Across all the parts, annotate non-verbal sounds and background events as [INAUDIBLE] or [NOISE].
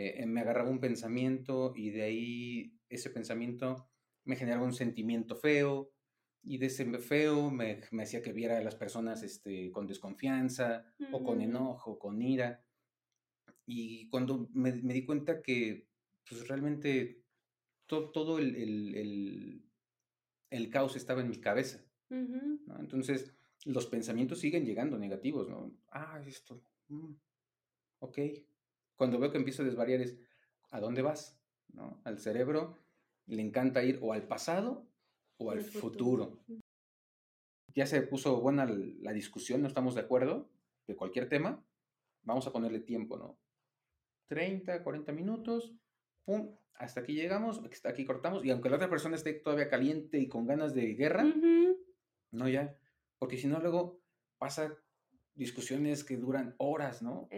eh, me agarraba un pensamiento y de ahí ese pensamiento me generaba un sentimiento feo y de ese feo me, me hacía que viera a las personas este, con desconfianza o con enojo, con ira. Y cuando me, me di cuenta que pues, realmente todo el, el, el, caos estaba en mi cabeza. Entonces, los pensamientos siguen llegando negativos, ¿no? Ah, esto. Mm, ok. Cuando veo que empiezo a desvariar es, ¿a dónde vas? ¿No? Al cerebro le encanta ir o al pasado o al futuro. Ya se puso buena la discusión, no estamos de acuerdo de cualquier tema. Vamos a ponerle tiempo, ¿no? 30, 40 minutos, pum, hasta aquí llegamos, hasta aquí cortamos. Y aunque la otra persona esté todavía caliente y con ganas de guerra, no ya. Porque si no, luego pasa discusiones que duran horas, ¿no?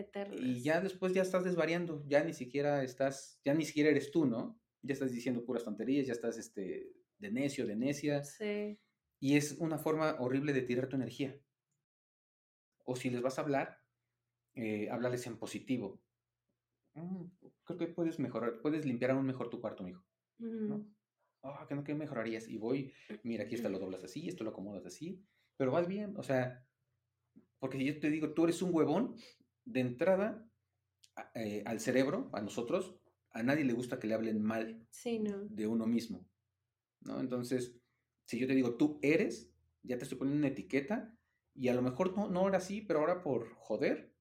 Y ya después ya estás desvariando, ya ni siquiera estás, ya ni siquiera eres tú, ¿no? Ya estás diciendo puras tonterías, ya estás este, de necio, de necia. Sí. Y es una forma horrible de tirar tu energía. O si les vas a hablar, eh, háblales en positivo. Mm, creo que puedes mejorar, puedes limpiar aún mejor tu cuarto, mijo. ¿no? Ah, que no, que mejorarías. Y voy, mira, aquí esto lo [LAUGHS] doblas así, esto lo acomodas así, pero vas bien, o sea, porque si yo te digo, tú eres un huevón, de entrada eh, al cerebro, a nosotros, a nadie le gusta que le hablen mal de uno mismo. ¿no? Entonces, si yo te digo, tú eres, ya te estoy poniendo una etiqueta y a lo mejor no, no ahora sí, pero ahora por joder,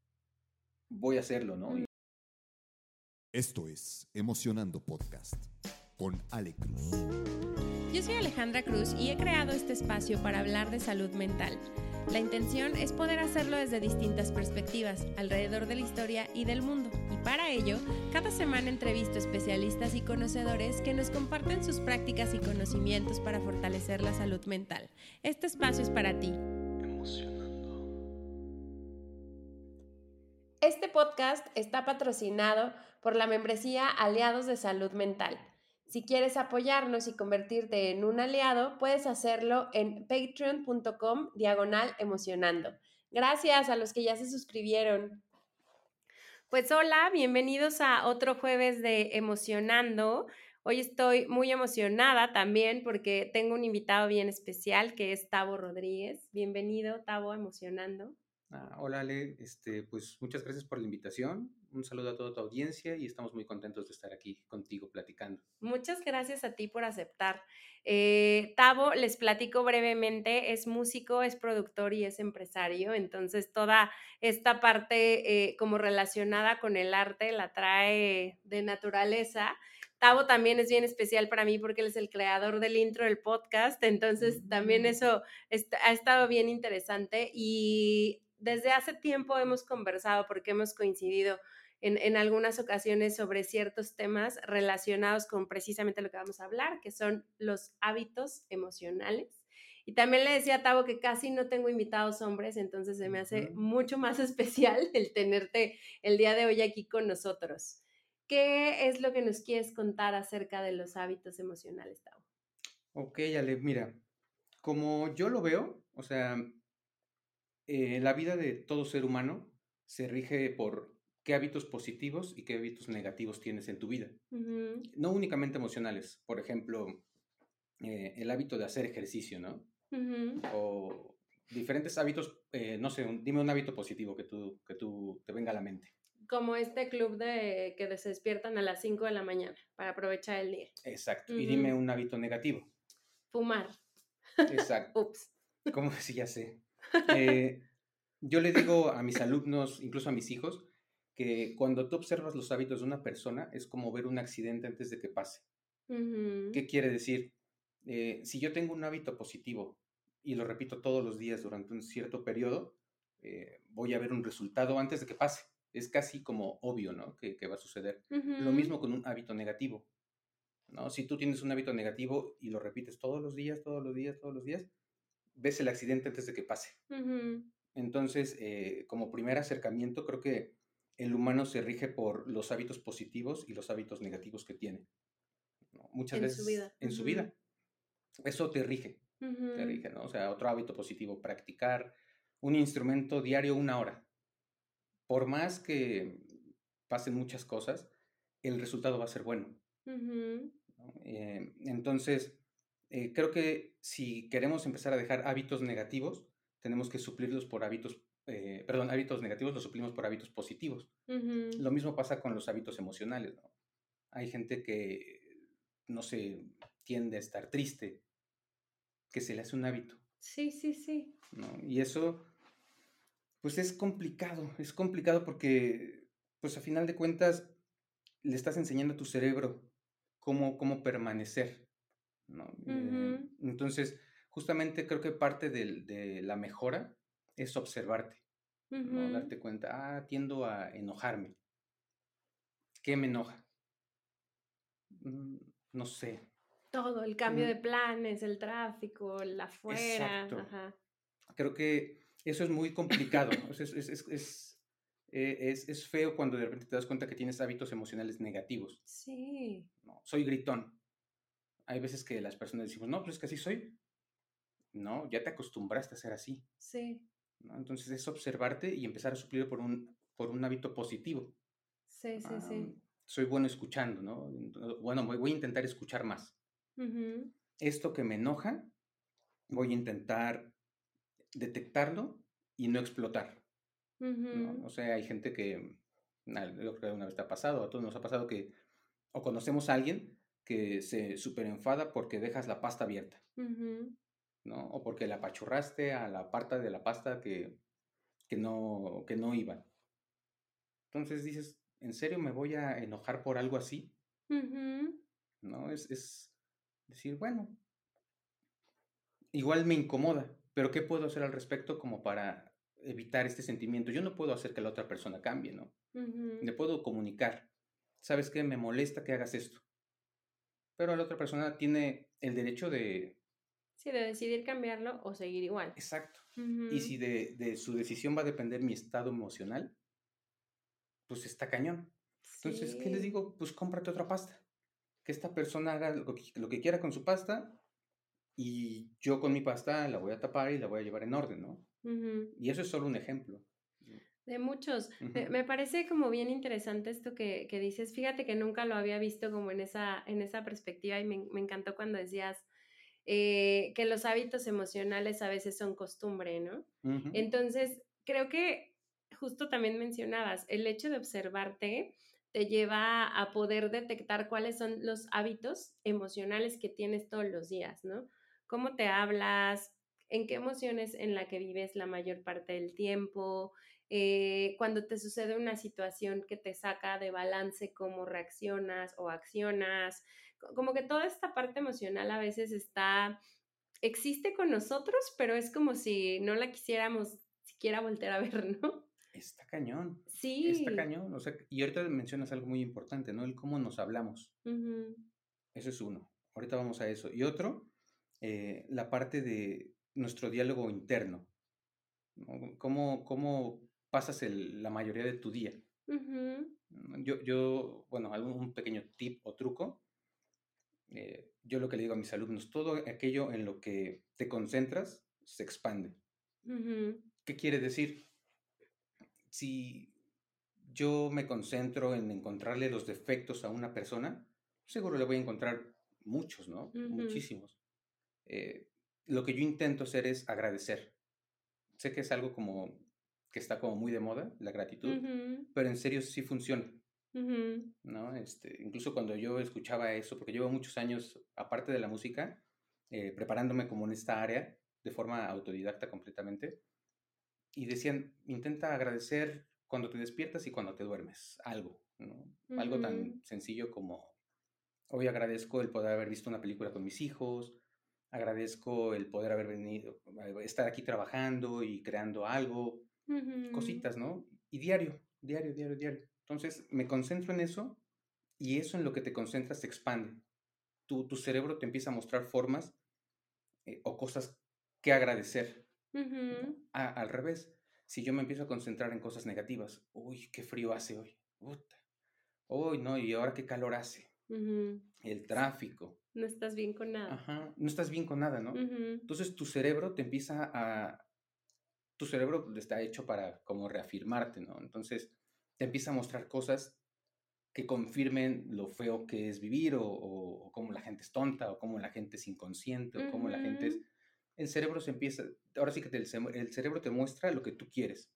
voy a hacerlo, ¿no? Esto es Emocionando Podcast con Ale Cruz. Yo soy Alejandra Cruz y he creado este espacio para hablar de salud mental. La intención es poder hacerlo desde distintas perspectivas, alrededor de la historia y del mundo. Y para ello, cada semana entrevisto especialistas y conocedores que nos comparten sus prácticas y conocimientos para fortalecer la salud mental. Este espacio es para ti. Este podcast está patrocinado por la membresía Aliados de Salud Mental. Si quieres apoyarnos y convertirte en un aliado, puedes hacerlo en patreon.com diagonal emocionando. Gracias a los que ya se suscribieron. Pues hola, bienvenidos a otro jueves de Emocionando. Hoy estoy muy emocionada también porque tengo un invitado bien especial que es Tavo Rodríguez. Bienvenido, Tavo, emocionando. Ah, hola Ale, este, pues muchas gracias por la invitación. Un saludo a toda tu audiencia y estamos muy contentos de estar aquí contigo platicando. Muchas gracias a ti por aceptar. Eh, Tavo, les platico brevemente, es músico, es productor y es empresario, entonces toda esta parte eh, como relacionada con el arte la trae de naturaleza. Tavo también es bien especial para mí porque él es el creador del intro del podcast, entonces también mm. eso ha estado bien interesante y desde hace tiempo hemos conversado porque hemos coincidido en, algunas ocasiones sobre ciertos temas relacionados con precisamente lo que vamos a hablar, que son los hábitos emocionales. Y también le decía a Tavo que casi no tengo invitados hombres, entonces se me hace mucho más [LAUGHS] especial el tenerte el día de hoy aquí con nosotros. ¿Qué es lo que nos quieres contar acerca de los hábitos emocionales, Tavo? Ok, Ale, mira, como yo lo veo, o sea, eh, la vida de todo ser humano se rige por qué hábitos positivos y qué hábitos negativos tienes en tu vida. No únicamente emocionales, por ejemplo, eh, el hábito de hacer ejercicio, ¿no? O diferentes hábitos, eh, no sé, dime un hábito positivo que tú, que tú te venga a la mente. Como este club de que se despiertan a las 5 de la mañana para aprovechar el día. Exacto. Y dime un hábito negativo. Fumar. Exacto. [LAUGHS] Ups. ¿Cómo [LAUGHS] si ya sé? Eh, yo le digo a mis alumnos, incluso a mis hijos, que cuando tú observas los hábitos de una persona es como ver un accidente antes de que pase. ¿Qué quiere decir? Eh, si yo tengo un hábito positivo y lo repito todos los días durante un cierto periodo, eh, voy a ver un resultado antes de que pase. Es casi como obvio, ¿no? Que, va a suceder. Lo mismo con un hábito negativo. ¿no? Si tú tienes un hábito negativo y lo repites todos los días, todos los días, todos los días, ves el accidente antes de que pase. Entonces, eh, como primer acercamiento, creo que el humano se rige por los hábitos positivos y los hábitos negativos que tiene. Muchas en veces su vida. en su vida. Eso te rige, te rige, ¿no? O sea, otro hábito positivo, practicar un instrumento diario una hora. Por más que pasen muchas cosas, el resultado va a ser bueno. ¿no? Eh, entonces, eh, creo que si queremos empezar a dejar hábitos negativos, tenemos que suplirlos por hábitos, eh, perdón, hábitos negativos los suplimos por hábitos positivos. Lo mismo pasa con los hábitos emocionales, ¿no? Hay gente que, no sé, tiende a estar triste, que se le hace un hábito, Sí, sí, sí. ¿no? Y eso, pues es complicado, es complicado porque, pues a final de cuentas, le estás enseñando a tu cerebro cómo, cómo permanecer, ¿no? Eh, entonces, justamente creo que parte de la mejora es observarte, ¿no? Darte cuenta, ah, tiendo a enojarme. ¿Qué me enoja? Mm, No sé. Todo, el cambio de Mm, planes, el tráfico, el afuera, Exacto. ajá. Creo que eso es muy complicado. Es, es, es, es, eh, es- es feo cuando de repente te das cuenta que tienes hábitos emocionales negativos. Sí, ¿no? Soy gritón. Hay veces que las personas decimos, no, pues es que así soy. No, ya te acostumbraste a ser así. sí, ¿no? Entonces es observarte y empezar a suplir por un, por un hábito positivo. sí, sí, Ah, sí. soy bueno escuchando, ¿no? Bueno, voy a intentar escuchar más. Ujú. Esto que me enoja, voy a intentar detectarlo y no explotar. ¿no? Ujú. O sea, hay gente que, yo creo que una vez te ha pasado, a todos nos ha pasado que, o conocemos a alguien que se súper enfada porque dejas la pasta abierta. ¿no? O porque la apachurraste a la parte de la pasta que, que, no, que no iba. Entonces dices, ¿en serio me voy a enojar por algo así? ¿No? Es, es decir, bueno, igual me incomoda, pero ¿qué puedo hacer al respecto como para evitar este sentimiento? Yo no puedo hacer que la otra persona cambie, ¿no? Ujú. Le puedo comunicar, ¿sabes qué? Me molesta que hagas esto. Pero la otra persona tiene el derecho de... Sí, de decidir cambiarlo o seguir igual. Exacto. Y Ujú. si de, de su decisión va a depender mi estado emocional, pues está cañón. Entonces, ¿qué les Sí. digo? Pues cómprate otra pasta. Que esta persona haga lo que, lo que quiera con su pasta y yo con mi pasta la voy a tapar y la voy a llevar en orden, ¿no? Ujú. Y eso es solo un ejemplo. De muchos. Me, parece como bien interesante esto que, que dices. Fíjate que nunca lo había visto como en esa, en esa perspectiva y me, me encantó cuando decías eh, que los hábitos emocionales a veces son costumbre, ¿no? Entonces, creo que justo también mencionabas, el hecho de observarte te lleva a poder detectar cuáles son los hábitos emocionales que tienes todos los días, ¿no? ¿Cómo te hablas? ¿En qué emociones en la que vives la mayor parte del tiempo? Eh, cuando te sucede una situación que te saca de balance, cómo reaccionas o accionas. Co- Como que toda esta parte emocional a veces está existe con nosotros, pero es como si no la quisiéramos siquiera voltear a ver, [LAUGHS] ¿no? Está cañón. Está Sí. cañón. O sea, y ahorita mencionas algo muy importante, ¿no? El cómo nos hablamos. Ujú, Eso es uno. Ahorita vamos a eso. Y otro, eh, la parte de nuestro diálogo interno. ¿no? ¿Cómo, cómo pasas el- la mayoría de tu día? ujú, ¿no? Yo, yo bueno, algún pequeño tip o truco. eh, yo lo que le digo a mis alumnos, todo aquello en lo que te concentras se expande. ujú, ¿Qué quiere decir? Si yo me concentro en encontrarle los defectos a una persona, seguro le voy a encontrar muchos, ¿no? Ujú. Muchísimos. Eh, lo que yo intento hacer es agradecer. Sé que es algo como que está como muy de moda, la gratitud, ujú, pero en serio sí funciona, ujú, ¿no? Este, incluso cuando yo escuchaba eso, porque llevo muchos años, aparte de la música, eh, preparándome como en esta área, de forma autodidacta completamente, y decían, intenta agradecer cuando te despiertas y cuando te duermes, algo, ¿no? Algo ujú, tan sencillo como, hoy agradezco el poder haber visto una película con mis hijos, agradezco el poder haber venido, eh, estar aquí trabajando y creando algo, cositas, ¿no? Y diario, diario, diario, diario. Entonces me concentro en eso y eso en lo que te concentras se expande. Tu, tu cerebro te empieza a mostrar formas eh, o cosas que agradecer. al revés, si yo me empiezo a concentrar en cosas negativas, uy, qué frío hace hoy, puta. Uy, no, y ahora qué calor hace, el tráfico, No estás bien con nada. ajá, no estás bien con nada, ¿no? Entonces tu cerebro te empieza a, tu cerebro está hecho para como reafirmarte, ¿no? Entonces te empieza a mostrar cosas que confirmen lo feo que es vivir o, o, cómo la gente es tonta o cómo la gente es inconsciente o cómo la gente es... El cerebro se empieza, ahora sí que el, el cerebro te muestra lo que tú quieres.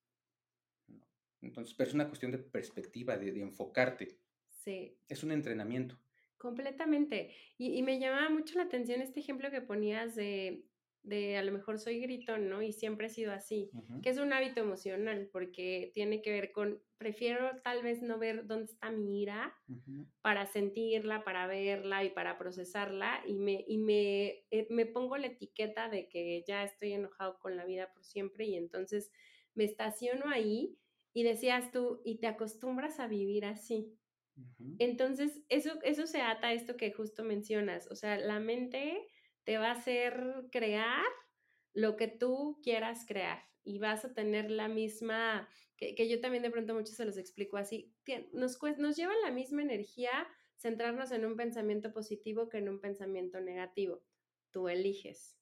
Entonces, pero es una cuestión de perspectiva, de, de enfocarte. Sí. Es un entrenamiento. Completamente. Y, y, me llamaba mucho la atención este ejemplo que ponías de de a lo mejor soy gritón, ¿no? Y siempre he sido así, que es un hábito emocional, porque tiene que ver con, prefiero tal vez no ver dónde está mi ira para sentirla, para verla y para procesarla, y, me, y me, eh, me pongo la etiqueta de que ya estoy enojado con la vida por siempre y entonces me estaciono ahí y decías tú, y te acostumbras a vivir así. Entonces, eso, eso se ata a esto que justo mencionas, o sea, la mente te va a hacer crear lo que tú quieras crear y vas a tener la misma, que, yo también de pronto muchos se los explico así, nos, nos lleva la misma energía centrarnos en un pensamiento positivo que en un pensamiento negativo. Tú eliges.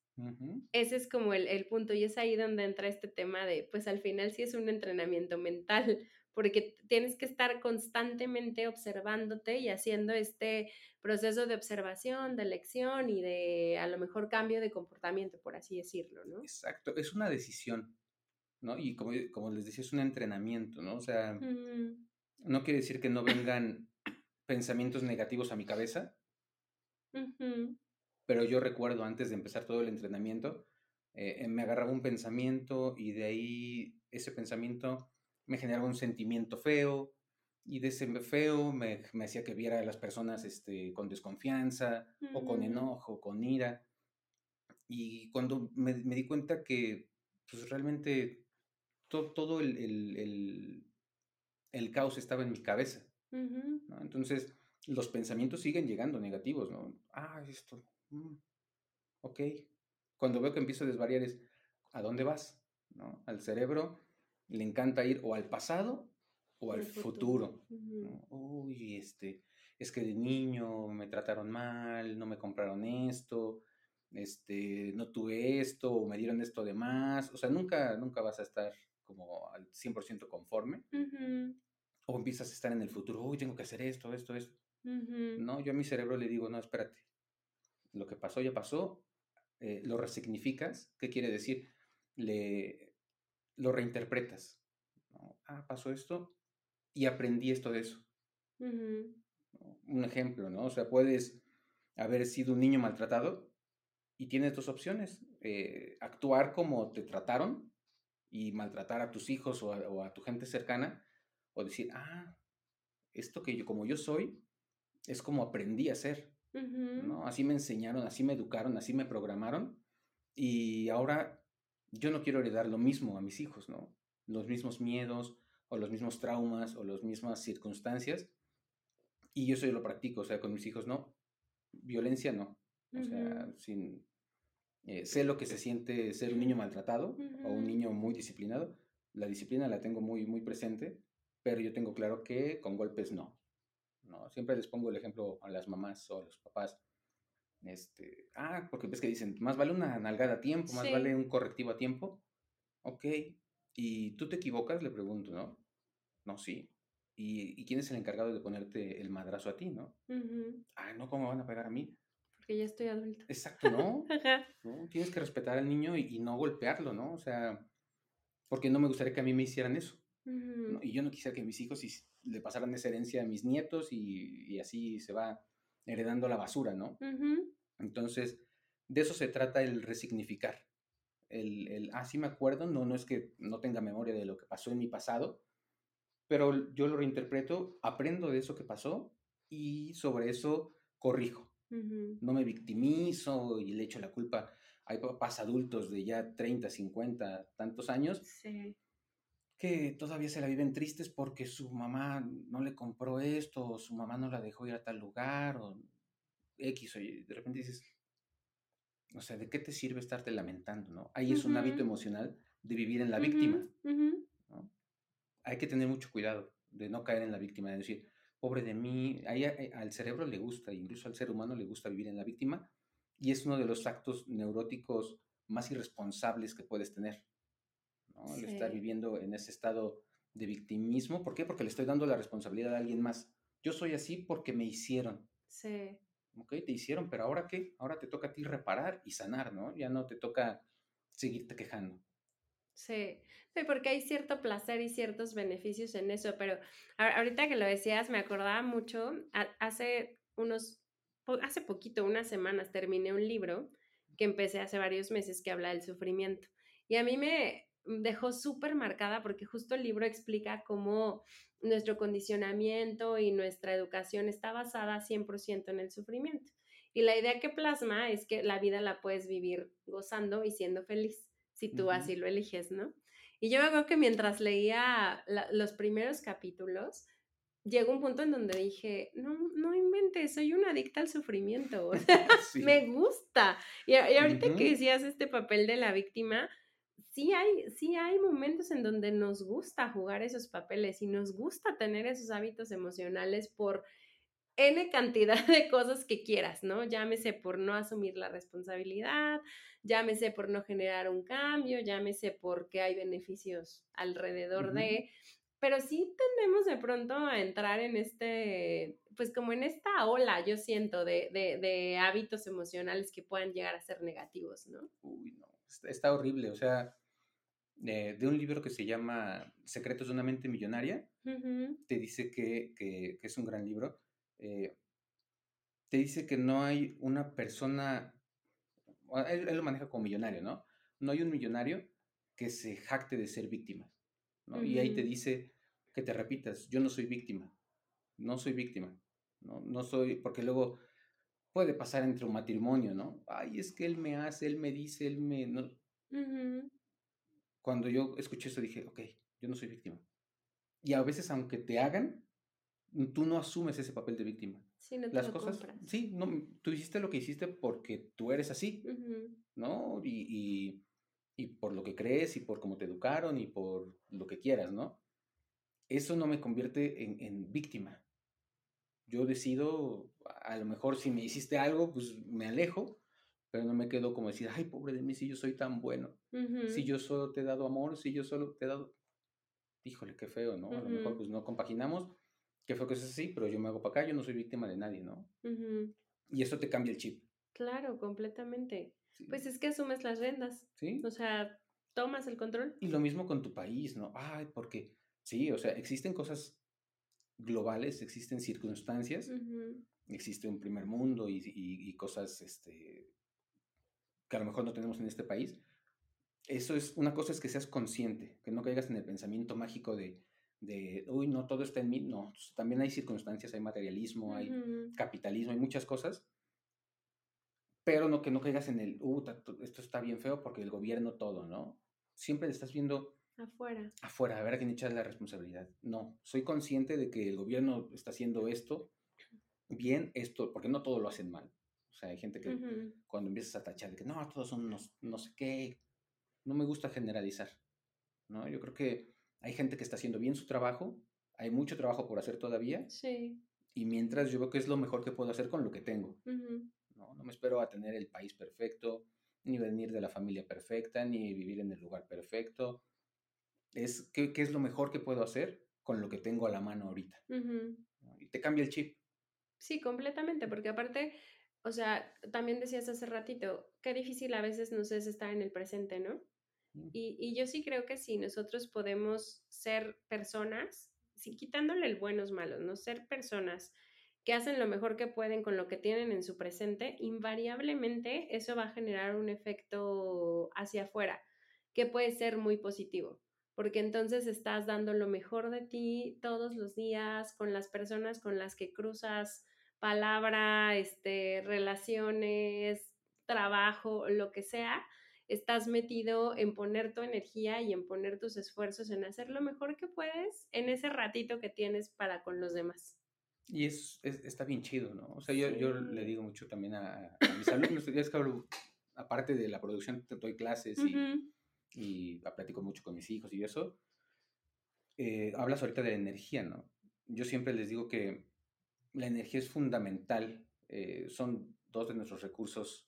Ese es como el, el, punto y es ahí donde entra este tema de, pues al final sí es un entrenamiento mental, porque tienes que estar constantemente observándote y haciendo este proceso de observación, de elección y de a lo mejor cambio de comportamiento, por así decirlo, ¿no? Exacto, es una decisión, ¿no? Y como, como les decía, es un entrenamiento, ¿no? O sea, no quiere decir que no vengan pensamientos negativos a mi cabeza, pero yo recuerdo antes de empezar todo el entrenamiento, eh, me agarraba un pensamiento y de ahí ese pensamiento me generaba un sentimiento feo y de ese feo me, me hacía que viera a las personas este, con desconfianza o con enojo, con ira. Y cuando me, me di cuenta que pues realmente todo el, el, el, caos estaba en mi cabeza. Entonces, los pensamientos siguen llegando negativos, ¿no? Ah, esto. Mm, ok. Cuando veo que empiezo a desvariar es, ¿a dónde vas? ¿No? Al cerebro le encanta ir o al pasado o al futuro. Uy, este, es que de niño me trataron mal, no me compraron esto, este, no tuve esto, o me dieron esto de más. O sea, nunca, nunca vas a estar como al 100% conforme. O empiezas a estar en el futuro, uy, tengo que hacer esto, esto, esto. No, yo a mi cerebro le digo, no, espérate. Lo que pasó ya pasó, eh, lo resignificas. ¿Qué quiere decir? Le, lo reinterpretas. Ah, pasó esto y aprendí esto de eso. Un ejemplo, ¿no? O sea, puedes haber sido un niño maltratado y tienes dos opciones. Eh, actuar como te trataron y maltratar a tus hijos o a, tu gente cercana, o decir, ah, esto que yo, como yo soy, es como aprendí a ser. ¿no? Así me enseñaron, así me educaron, así me programaron. Y ahora yo no quiero heredar lo mismo a mis hijos, ¿no? Los mismos miedos o los mismos traumas o las mismas circunstancias. Y yo eso lo practico, o sea, con mis hijos no. Violencia no. O sea, sin... Eh, sé lo que se siente ser un niño maltratado o un niño muy disciplinado. La disciplina la tengo muy, muy presente, pero yo tengo claro que con golpes no. no. Siempre les pongo el ejemplo a las mamás o a los papás este, ah, porque ves que dicen, más vale una nalgada a tiempo, más vale un correctivo a tiempo. Ok, ¿y tú te equivocas? Le pregunto, ¿no? No, sí. ¿Y, quién es el encargado de ponerte el madrazo a ti, no? Ah, no, ¿cómo van a pegar a mí? Porque ya estoy adulto. Exacto, ¿no? ¿no? Tienes que respetar al niño y, no golpearlo, ¿no? O sea, porque no me gustaría que a mí me hicieran eso. Y yo no quisiera que mis hijos le pasaran esa herencia a mis nietos y, y así se va heredando la basura, ¿no? Entonces, de eso se trata el resignificar. El, el, ah, sí me acuerdo, no, no es que no tenga memoria de lo que pasó en mi pasado, pero yo lo reinterpreto, aprendo de eso que pasó y sobre eso corrijo. No me victimizo y le echo la culpa. Hay papás adultos de ya 30, 50, tantos años sí que todavía se la viven tristes porque su mamá no le compró esto, o su mamá no la dejó ir a tal lugar, o X, o de repente dices, o sea, ¿de qué te sirve estarte lamentando, no? Ahí es un hábito emocional de vivir en la víctima, Hay que tener mucho cuidado de no caer en la víctima, de decir, pobre de mí, ahí, eh, al cerebro le gusta, incluso al ser humano le gusta vivir en la víctima, y es uno de los actos neuróticos más irresponsables que puedes tener. ¿No? estar viviendo en ese estado de victimismo. ¿Por qué? Porque le estoy dando la responsabilidad a alguien más yo soy así porque me hicieron. Sí. Ok, te hicieron, pero ahora qué? Ahora te toca a ti reparar y sanar, ¿no? Ya no te toca seguirte quejando. Sí, sí, porque hay cierto placer y ciertos beneficios en eso, pero ahorita que lo decías, me acordaba mucho, hace unos, hace poquito, unas semanas, terminé un libro que empecé hace varios meses que habla del sufrimiento. Y a mí me dejó súper marcada porque justo el libro explica cómo nuestro condicionamiento y nuestra educación está basada 100% en el sufrimiento. Y la idea que plasma es que la vida la puedes vivir gozando y siendo feliz si tú así lo eliges, ¿no? Y yo me que mientras leía los primeros capítulos, llegó un punto en donde dije, no, no inventes, soy una adicta al sufrimiento, [LAUGHS] me gusta. Y, ahorita que decías este papel de la víctima, sí hay, sí hay momentos en donde nos gusta jugar esos papeles y nos gusta tener esos hábitos emocionales por N cantidad [LAUGHS] de cosas que quieras, ¿no? Llámese por no asumir la responsabilidad, llámese por no generar un cambio, llámese porque hay beneficios alrededor de, pero sí tendemos de pronto a entrar en este, pues como en esta ola, yo siento, de, de, hábitos emocionales que puedan llegar a ser negativos, ¿no? Uy, no, está, horrible, o sea, de un libro que se llama Secretos de una mente millonaria, te dice que, que, que, es un gran libro, eh, te dice que no hay una persona, él, lo maneja como millonario, ¿no? No hay un millonario que se jacte de ser víctima, ¿no? Y ahí te dice que te repitas, yo no soy víctima, no soy víctima, ¿no? No soy, porque luego puede pasar entre un matrimonio, ¿no? Ay, es que él me hace, él me dice, él me... No. Cuando yo escuché eso dije, ok, yo no soy víctima. Y a veces aunque te hagan, tú no asumes ese papel de víctima. Sí, no te Las cosas, sí, no, tú hiciste lo que hiciste porque tú eres así, ¿no? Y, y, por lo que crees y por cómo te educaron y por lo que quieras, ¿no? Eso no me convierte en, en víctima. Yo decido, a lo mejor si me hiciste algo, pues me alejo, pero no me quedo como decir, ay, pobre de mí, si yo soy tan bueno, si yo solo te he dado amor, si yo solo te he dado, híjole, qué feo, ¿no? A lo mejor pues no compaginamos, que fue que es así, pero yo me hago para acá, yo no soy víctima de nadie, ¿no? Y eso te cambia el chip. Claro, completamente. Pues es que asumes las rendas. Sí. O sea, tomas el control. Y lo mismo con tu país, ¿no? Ay, porque sí, o sea, existen cosas globales, existen circunstancias, existe un primer mundo y, y, cosas este, que a lo mejor no tenemos en este país. Eso es, una cosa es que seas consciente, que no caigas en el pensamiento mágico de, de, uy, no, todo está en mí, no, también hay circunstancias, hay materialismo, hay capitalismo, hay muchas cosas, pero no que no caigas en el, uh, esto está bien feo porque el gobierno todo, ¿no? Siempre estás viendo afuera. Afuera, a ver a quién echas la responsabilidad. No, soy consciente de que el gobierno está haciendo esto bien, esto, porque no todo lo hacen mal. O sea, hay gente que cuando empiezas a tachar de que no, todos son unos, no sé qué, no me gusta generalizar, ¿no? Yo creo que hay gente que está haciendo bien su trabajo, hay mucho trabajo por hacer todavía. Sí. Y mientras yo veo que es lo mejor que puedo hacer con lo que tengo. ¿no? no me espero a tener el país perfecto, ni venir de la familia perfecta, ni vivir en el lugar perfecto. Es qué, qué es lo mejor que puedo hacer con lo que tengo a la mano ahorita. Y te cambia el chip. Sí, completamente, porque aparte, o sea, también decías hace ratito, qué difícil a veces nos es estar en el presente, ¿no? Y, yo sí creo que si nosotros podemos ser personas, sí, quitándole el buenos malos, ¿no? Ser personas que hacen lo mejor que pueden con lo que tienen en su presente, invariablemente eso va a generar un efecto hacia afuera, que puede ser muy positivo, porque entonces estás dando lo mejor de ti todos los días con las personas con las que cruzas palabra, este, relaciones, trabajo, lo que sea, estás metido en poner tu energía y en poner tus esfuerzos en hacer lo mejor que puedes en ese ratito que tienes para con los demás. Y es, está bien chido, ¿no? O sea, yo, yo le digo mucho también a, mis alumnos, es que aparte de la producción, doy clases y, y platico mucho con mis hijos y eso. Eh, hablas ahorita de la energía, ¿no? Yo siempre les digo que la energía es fundamental. Eh, son dos de nuestros recursos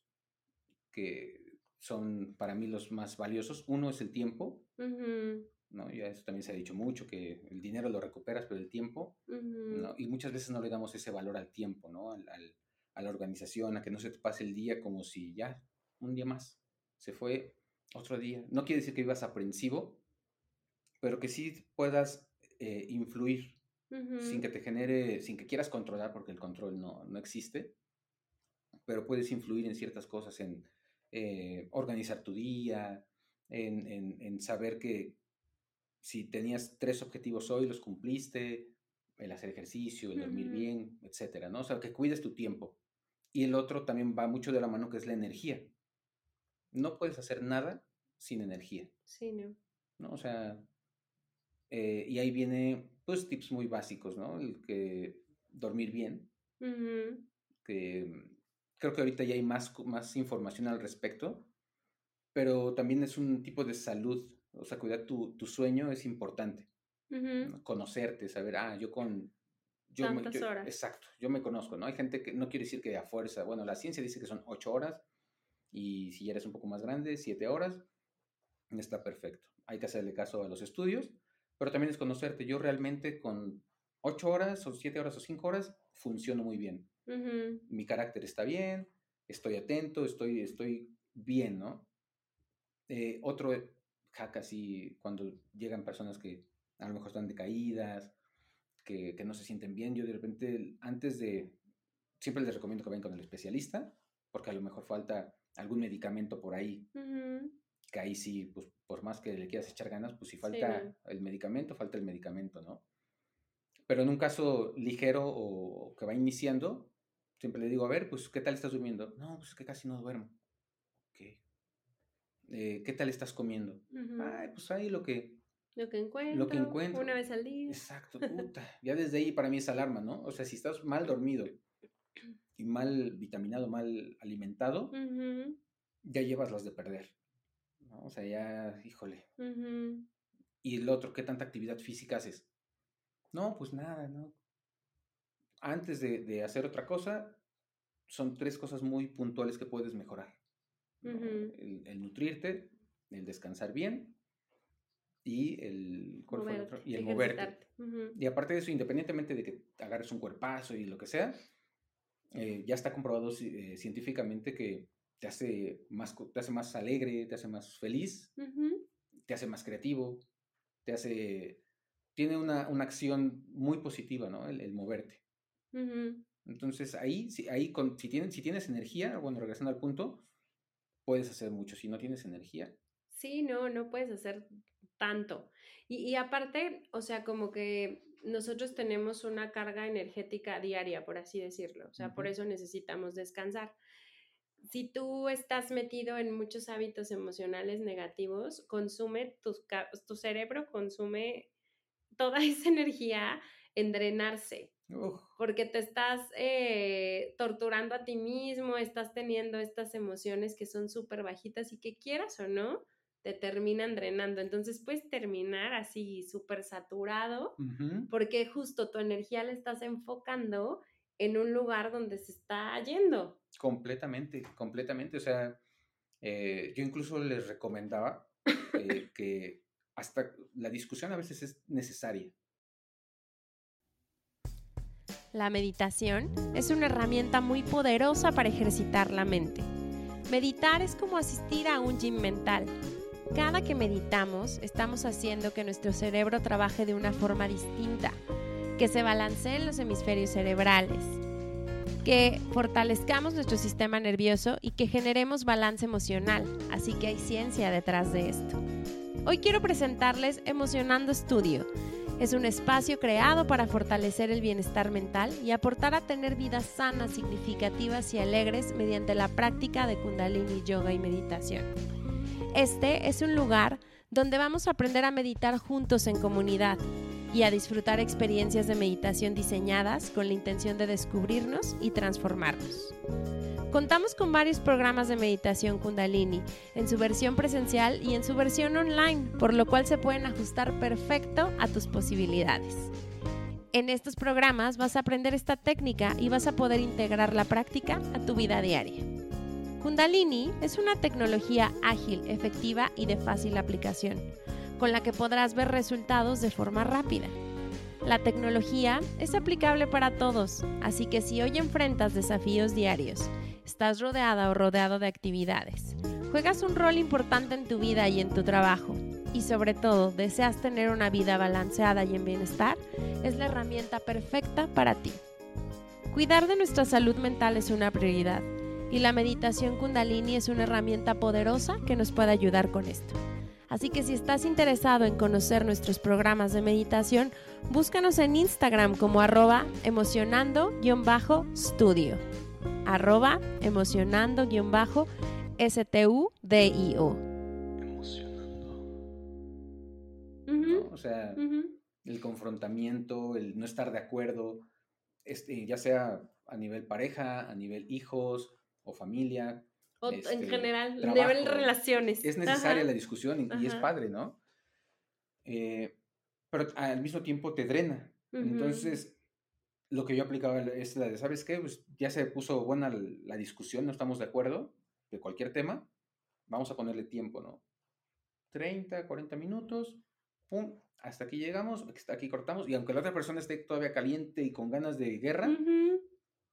que son para mí los más valiosos. Uno es el tiempo ¿no? Ya eso también se ha dicho mucho, que el dinero lo recuperas, pero el tiempo, ¿no? Y muchas veces no le damos ese valor al tiempo, ¿no? Al, a la organización, a que no se te pase el día como si ya, un día más, se fue otro día. No quiere decir que vivas aprensivo, pero que sí puedas eh, influir sin que te genere, sin que quieras controlar, porque el control no, no existe, pero puedes influir en ciertas cosas, en eh, organizar tu día, en, en, en, saber que si tenías tres objetivos hoy, los cumpliste, el hacer ejercicio, el dormir bien, etcétera, ¿no? O sea, que cuides tu tiempo. Y el otro también va mucho de la mano, que es la energía. No puedes hacer nada sin energía. Sí, ¿no? ¿No? O sea, eh, y ahí viene, pues, tips muy básicos, ¿no? El que dormir bien, que creo que ahorita ya hay más, más información al respecto, pero también es un tipo de salud, o sea, cuidar tu, tu sueño es importante. Conocerte, saber, ah, yo con... Yo Tantas horas. Exacto, yo me conozco, ¿no? Hay gente que no quiere decir que a fuerza, bueno, la ciencia dice que son ocho horas y si ya eres un poco más grande, siete horas, está perfecto. Hay que hacerle caso a los estudios, pero también es conocerte. Yo realmente con ocho horas o siete horas o cinco horas funciono muy bien. Mi carácter está bien, estoy atento, estoy, estoy bien, ¿no? Eh, otro hack así, cuando llegan personas que a lo mejor están decaídas, que, que, no se sienten bien, yo de repente, antes de, siempre les recomiendo que vayan con el especialista, porque a lo mejor falta algún medicamento por ahí, que ahí sí, pues por más que le quieras echar ganas, pues si falta el medicamento, falta el medicamento, ¿no? Pero en un caso ligero o que va iniciando, siempre le digo, a ver, pues, ¿qué tal estás durmiendo? No, pues es que casi no duermo. Ok. Eh, ¿Qué tal estás comiendo? Ay, pues ahí lo que... Lo que encuentro. Lo que encuentro. Una vez al día. Exacto, puta. ya desde ahí para mí es alarma, ¿no? O sea, si estás mal dormido y mal vitaminado, mal alimentado, ya llevas las de perder. ¿No? O sea, ya, híjole. Y el otro, ¿qué tanta actividad física haces? No, pues nada, ¿no? Antes de, hacer otra cosa, son tres cosas muy puntuales que puedes mejorar. el, nutrirte, el descansar bien y el, y el moverte. Y aparte de eso, independientemente de que agarres un cuerpazo y lo que sea, eh, ya está comprobado eh, científicamente que te hace, más, te hace más alegre, te hace más feliz, te hace más creativo, te hace... Tiene una, una acción muy positiva, ¿no? El, moverte. Entonces ahí, si, ahí con, si, tienes, si tienes energía, bueno, regresando al punto, puedes hacer mucho. Si no tienes energía. Sí, no, no puedes hacer tanto. Y, y aparte, o sea, como que nosotros tenemos una carga energética diaria, por así decirlo. O sea, por eso necesitamos descansar. Si tú estás metido en muchos hábitos emocionales negativos, consume, tu cerebro consume toda [LAUGHS] esa energía en drenarse. Porque te estás eh, torturando a ti mismo, estás teniendo estas emociones que son súper bajitas y que quieras o no, te terminan drenando. Entonces puedes terminar así súper saturado porque justo tu energía la estás enfocando en un lugar donde se está yendo. Completamente, completamente. O sea, eh, yo incluso les recomendaba eh, [LAUGHS] que hasta la discusión a veces es necesaria. La meditación es una herramienta muy poderosa para ejercitar la mente. Meditar es como asistir a un gym mental cada que meditamos, estamos haciendo que nuestro cerebro trabaje de una forma distinta, que se balanceen los hemisferios cerebrales, que fortalezcamos nuestro sistema nervioso y que generemos balance emocional. Así que hay ciencia detrás de esto. Hoy quiero presentarles Emocionando Estudio. Es un espacio creado para fortalecer el bienestar mental y aportar a tener vidas sanas, significativas y alegres mediante la práctica de kundalini, yoga y meditación. Este es un lugar donde vamos a aprender a meditar juntos en comunidad y a disfrutar experiencias de meditación diseñadas con la intención de descubrirnos y transformarnos. Contamos con varios programas de meditación kundalini, en su versión presencial y en su versión online, por lo cual se pueden ajustar perfecto a tus posibilidades. En estos programas vas a aprender esta técnica y vas a poder integrar la práctica a tu vida diaria. Kundalini es una tecnología ágil, efectiva y de fácil aplicación. Con la que podrás ver resultados de forma rápida. La tecnología es aplicable para todos, así que si hoy enfrentas desafíos diarios, estás rodeada o rodeado de actividades, juegas un rol importante en tu vida y en tu trabajo, y sobre todo deseas tener una vida balanceada y en bienestar, es la herramienta perfecta para ti. Cuidar de nuestra salud mental es una prioridad y la meditación kundalini es una herramienta poderosa que nos puede ayudar con esto. Así que si estás interesado en conocer nuestros programas de meditación, búscanos en Instagram como arroba emocionando-studio. Arroba emocionando-studio. O sea, el confrontamiento, el no estar de acuerdo, este, ya sea a nivel pareja, a nivel hijos o familia. O en este, general, a nivel relaciones. Es necesaria la discusión y, es padre, ¿no? Eh, pero al mismo tiempo te drena. Entonces, lo que yo aplicaba es la de, ¿sabes qué? Pues ya se puso buena la discusión, no estamos de acuerdo de cualquier tema, vamos a ponerle tiempo, ¿no? 30, 40 minutos, pum, hasta aquí llegamos, hasta aquí cortamos, y aunque la otra persona esté todavía caliente y con ganas de guerra,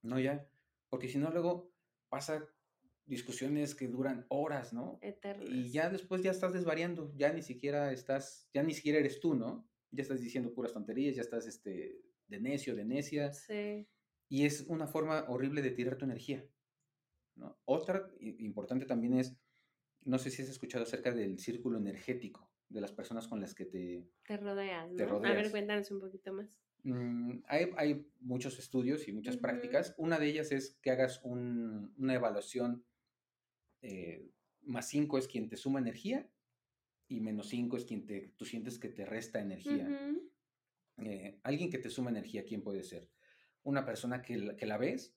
no ya, porque si no luego pasa discusiones que duran horas, ¿no? Eternas. Y ya después ya estás desvariando, ya ni siquiera estás, ya ni siquiera eres tú, ¿no? Ya estás diciendo puras tonterías, ya estás este, de necio, de necia. Sí. Y es una forma horrible de tirar tu energía. ¿no? Otra importante también es, no sé si has escuchado acerca del círculo energético de las personas con las que te, te rodeas. ¿no? A ver, cuéntanos un poquito más. Mm, hay, hay, muchos estudios y muchas prácticas. Una de ellas es que hagas un, una evaluación. Eh, más 5 es quien te suma energía y menos 5 es quien te, tú sientes que te resta energía. Eh, alguien que te suma energía, ¿quién puede ser? Una persona que, que la ves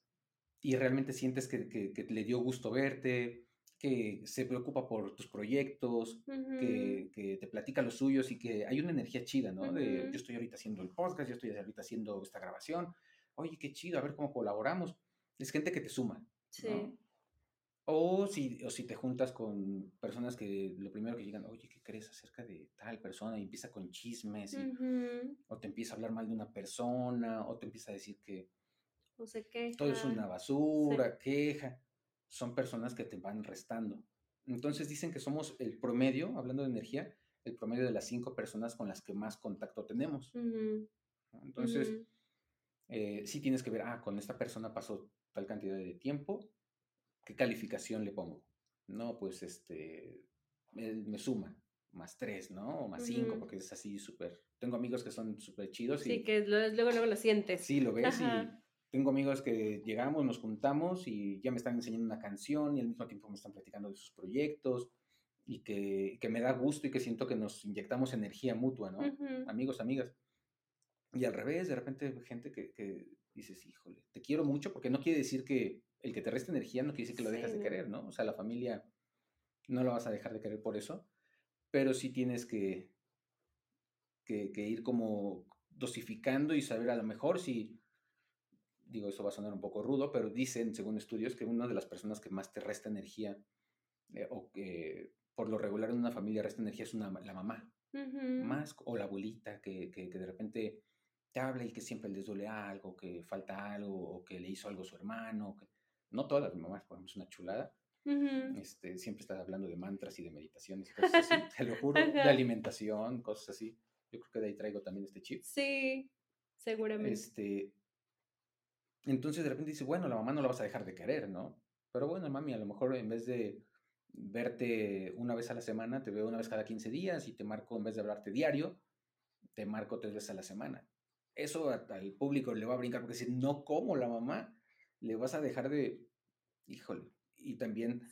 y realmente sientes que, que, que, le dio gusto verte, que se preocupa por tus proyectos, que, que, te platica los suyos y que hay una energía chida, ¿no? De yo estoy ahorita haciendo el podcast, yo estoy ahorita haciendo esta grabación, oye, qué chido, a ver cómo colaboramos. Es gente que te suma. Sí. O si, o si te juntas con personas que lo primero que llegan, oye, ¿qué crees acerca de tal persona? Y empieza con chismes, o te empieza a hablar mal de una persona, o te empieza a decir que o se queja. todo es una basura, queja son personas que te van restando. Entonces dicen que somos el promedio, hablando de energía, el promedio de las cinco personas con las que más contacto tenemos. Entonces, eh, sí tienes que ver, ah, con esta persona pasó tal cantidad de tiempo, ¿qué calificación le pongo? No, pues este, me, suma, más tres, ¿no? O más cinco, porque es así súper. Tengo amigos que son súper chidos. Sí, que luego, luego lo sientes. Sí, lo ves y tengo amigos que llegamos, nos juntamos y ya me están enseñando una canción y al mismo tiempo me están platicando de sus proyectos y que, que me da gusto y que siento que nos inyectamos energía mutua, ¿no? Amigos, amigas. Y al revés, de repente gente que, que, dices, híjole, te quiero mucho, porque no quiere decir que el que te resta energía no quiere decir que lo dejas de querer, ¿no? O sea, la familia no lo vas a dejar de querer por eso, pero sí tienes que, que, que ir como dosificando y saber a lo mejor si digo, eso va a sonar un poco rudo, pero dicen, según estudios, que una de las personas que más te resta energía, eh, o que por lo regular en una familia resta energía es una, la mamá, más, o la abuelita, que, que, de repente te habla y que siempre les duele algo, que falta algo, o que le hizo algo a su hermano, que, no todas las mamás, por ejemplo, es una chulada, este, siempre estás hablando de mantras y de meditaciones cosas así, [LAUGHS] te lo juro, de alimentación, cosas así. Yo creo que de ahí traigo también este chip. Sí, seguramente. Este, entonces de repente dice, bueno, la mamá no la vas a dejar de querer, ¿no? Pero bueno, mami, a lo mejor en vez de verte una vez a la semana, te veo una vez cada 15 días y te marco, en vez de hablarte diario, te marco tres veces a la semana. Eso al público le va a brincar porque si no como la mamá, le vas a dejar de, híjole, y también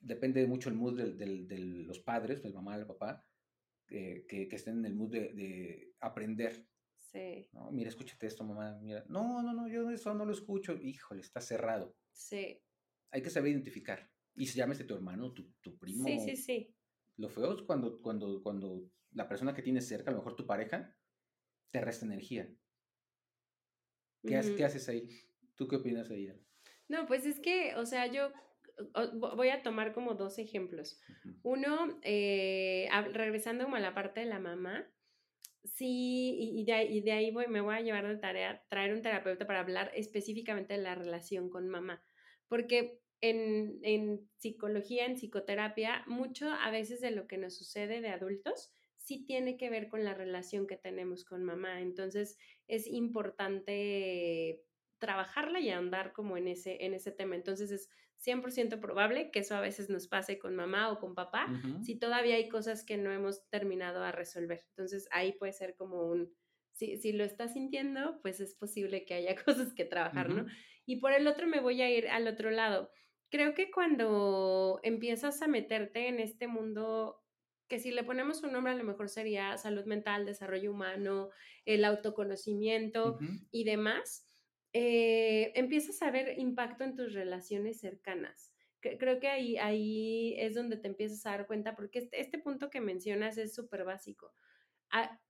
depende mucho el mood de, los padres, del mamá, del papá, que, que, estén en el mood de aprender, Sí. No, mira, escúchate esto, mamá. Mira, no, no, no, yo eso no lo escucho. Híjole, está cerrado. Sí. Hay que saber identificar. Y se llámese tu hermano, tu, tu primo. Sí, sí, sí. Lo feo es cuando, cuando, cuando la persona que tienes cerca, a lo mejor tu pareja, te resta energía. ¿Qué, ¿qué haces ahí? ¿Tú qué opinas ahí? No, pues es que, o sea, yo voy a tomar como dos ejemplos. Uno, eh, regresando como a la parte de la mamá, sí, y, de, ahí, de ahí voy, me voy a llevar de tarea traer un terapeuta para hablar específicamente de la relación con mamá, porque en, en psicología, en psicoterapia, mucho a veces de lo que nos sucede de adultos sí tiene que ver con la relación que tenemos con mamá. Entonces es importante trabajarla y andar como en ese, en ese tema. Entonces es 100% probable que eso a veces nos pase con mamá o con papá, si todavía hay cosas que no hemos terminado a resolver. Entonces ahí puede ser como un, si, si lo estás sintiendo, pues es posible que haya [LAUGHS] cosas que trabajar, ¿no? Y por el otro me voy a ir al otro lado. Creo que cuando empiezas a meterte en este mundo que si le ponemos un nombre a lo mejor sería salud mental, desarrollo humano, el autoconocimiento y demás, eh, empiezas a ver impacto en tus relaciones cercanas. Creo que ahí, ahí es donde te empiezas a dar cuenta, porque este, este punto que mencionas es súper básico.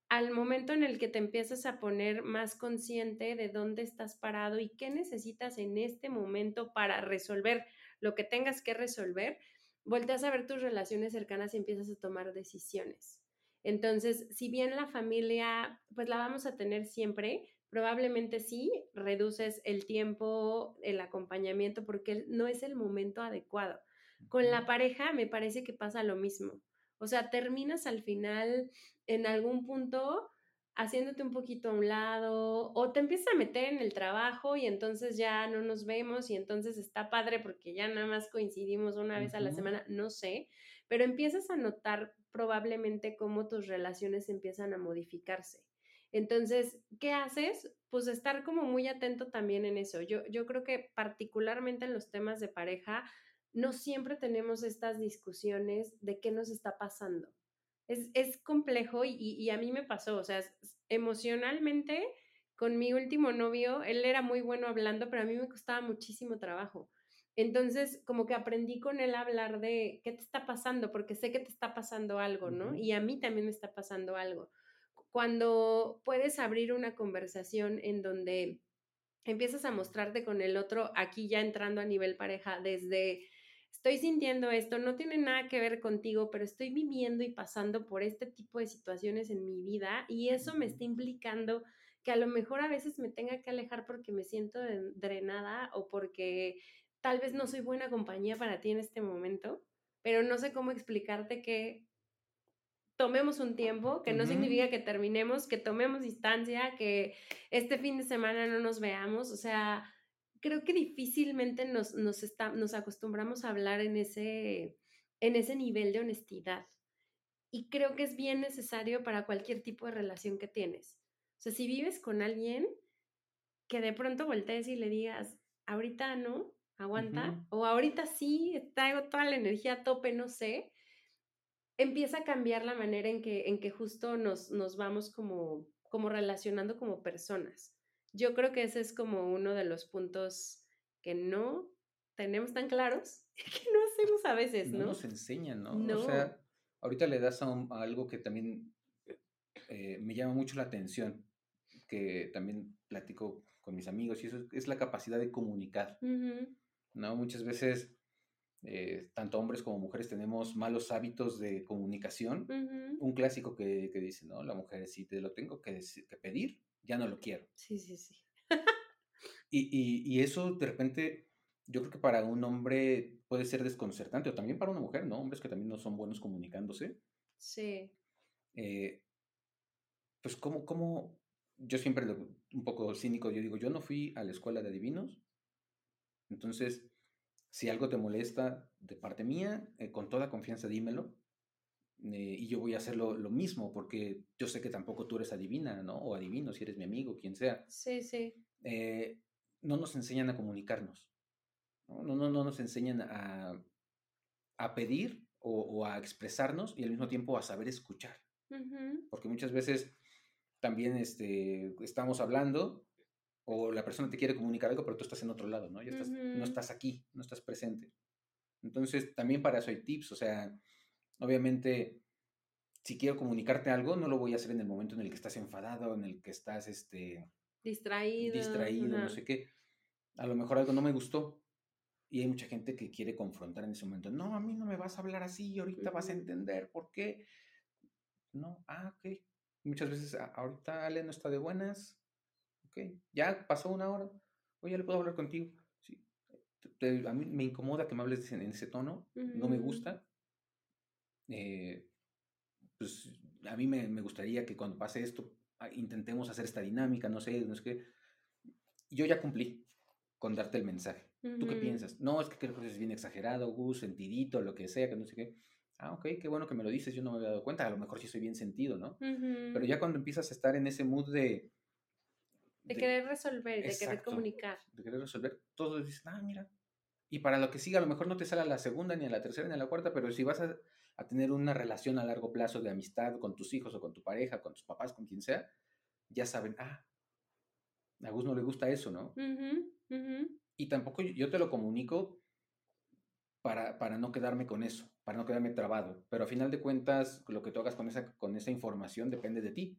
al momento en el que te empiezas a poner más consciente de dónde estás parado y qué necesitas en este momento para resolver lo que tengas que resolver, volteas a ver tus relaciones cercanas y empiezas a tomar decisiones. Entonces, si bien la familia, pues la vamos a tener siempre, probablemente sí reduces el tiempo, el acompañamiento, porque no es el momento adecuado. Con la pareja me parece que pasa lo mismo. O sea, terminas al final en algún punto haciéndote un poquito a un lado o te empiezas a meter en el trabajo y entonces ya no nos vemos y entonces está padre porque ya nada más coincidimos una vez a la semana, no sé, pero empiezas a notar probablemente cómo tus relaciones empiezan a modificarse. Entonces, ¿qué haces? Pues estar como muy atento también en eso. Yo, yo creo que particularmente en los temas de pareja, no siempre tenemos estas discusiones de qué nos está pasando. Es, es complejo y, y, a mí me pasó, o sea, emocionalmente con mi último novio, él era muy bueno hablando, pero a mí me costaba muchísimo trabajo. Entonces, como que aprendí con él a hablar de qué te está pasando, porque sé que te está pasando algo, ¿no? Y a mí también me está pasando algo cuando puedes abrir una conversación en donde empiezas a mostrarte con el otro, aquí ya entrando a nivel pareja, desde estoy sintiendo esto, no tiene nada que ver contigo, pero estoy viviendo y pasando por este tipo de situaciones en mi vida y eso me está implicando que a lo mejor a veces me tenga que alejar porque me siento drenada o porque tal vez no soy buena compañía para ti en este momento, pero no sé cómo explicarte que tomemos un tiempo, que no significa que terminemos, que tomemos distancia, que este fin de semana no nos veamos, o sea, creo que difícilmente nos, nos, está, nos acostumbramos a hablar en ese, en ese nivel de honestidad. Y creo que es bien necesario para cualquier tipo de relación que tienes. O sea, si vives con alguien, que de pronto voltees y le digas, ahorita no, aguanta, o ahorita sí, traigo toda la energía a tope, no sé, empieza a cambiar la manera en que, en que justo nos, nos vamos como, como relacionando como personas. Yo creo que ese es como uno de los puntos que no tenemos tan claros [LAUGHS] que no hacemos a veces, ¿no? No nos enseñan, ¿no? O sea, ahorita le das a, algo que también eh, me llama mucho la atención, que también platico con mis amigos, y eso es, la capacidad de comunicar, ¿no? Muchas veces eh, tanto hombres como mujeres tenemos malos hábitos de comunicación. Un clásico que, dice, ¿no? La mujer, si te lo tengo que, pedir, ya no lo quiero. Sí, sí, sí. y, eso de repente, yo creo que para un hombre puede ser desconcertante, o también para una mujer, ¿no? Hombres que también no son buenos comunicándose. Sí. Eh, pues, ¿cómo, ¿cómo? Yo siempre, un poco cínico, yo digo, yo no fui a la escuela de adivinos. Entonces, si algo te molesta de parte mía, eh, con toda confianza dímelo. Eh, y yo voy a hacer lo, mismo, porque yo sé que tampoco tú eres adivina, ¿no? O adivino, si eres mi amigo, quien sea. Sí, sí. Eh, no nos enseñan a comunicarnos. No, no, no, nos enseñan a, a pedir o, a expresarnos y al mismo tiempo a saber escuchar. Porque muchas veces también este, estamos hablando o la persona te quiere comunicar algo, pero tú estás en otro lado, ¿no? Ya estás, no estás aquí, no estás presente. Entonces, también para eso hay tips, o sea, obviamente, si quiero comunicarte algo, no lo voy a hacer en el momento en el que estás enfadado, en el que estás, este... Distraído. Distraído, no sé qué. A lo mejor algo no me gustó. Y hay mucha gente que quiere confrontar en ese momento. No, a mí no me vas a hablar así, ahorita vas a entender por qué. No, ah, ok. Muchas veces, "Ah, ahorita Ale no está de buenas. Ok, ya pasó una hora. Oye, ¿le puedo hablar contigo? Sí. Te- a mí me incomoda que me hables en ese tono. No me Ujú. gusta. Eh, pues a mí me, me gustaría que cuando pase esto ah, intentemos hacer esta dinámica, no sé, no es que yo ya cumplí con darte el mensaje. ¿Tú qué piensas? No, es que creo que es bien exagerado, Gus, sentidito, lo que sea, que no sé qué. Ah, ok, qué bueno que me lo dices, yo no me había dado cuenta, a lo mejor sí soy bien sentido, ¿no? Pero Ujú. ya cuando empiezas a estar en ese mood de... De de- querer resolver, de querer Exacto. comunicar. de querer resolver, todos dicen, ah, mira. Y para lo que siga, a lo mejor no te sale a la segunda, ni a la tercera, ni a la cuarta, pero si vas a, a tener una relación a largo plazo de amistad con tus hijos o con tu pareja, con tus papás, con quien sea, ya saben, ah, a Gus no le gusta eso, ¿no? Ujú, ujú. Y tampoco yo- te lo comunico para, para no quedarme con eso, para no quedarme trabado. Pero a final de cuentas, lo que tú hagas con esa, con esa información depende de ti.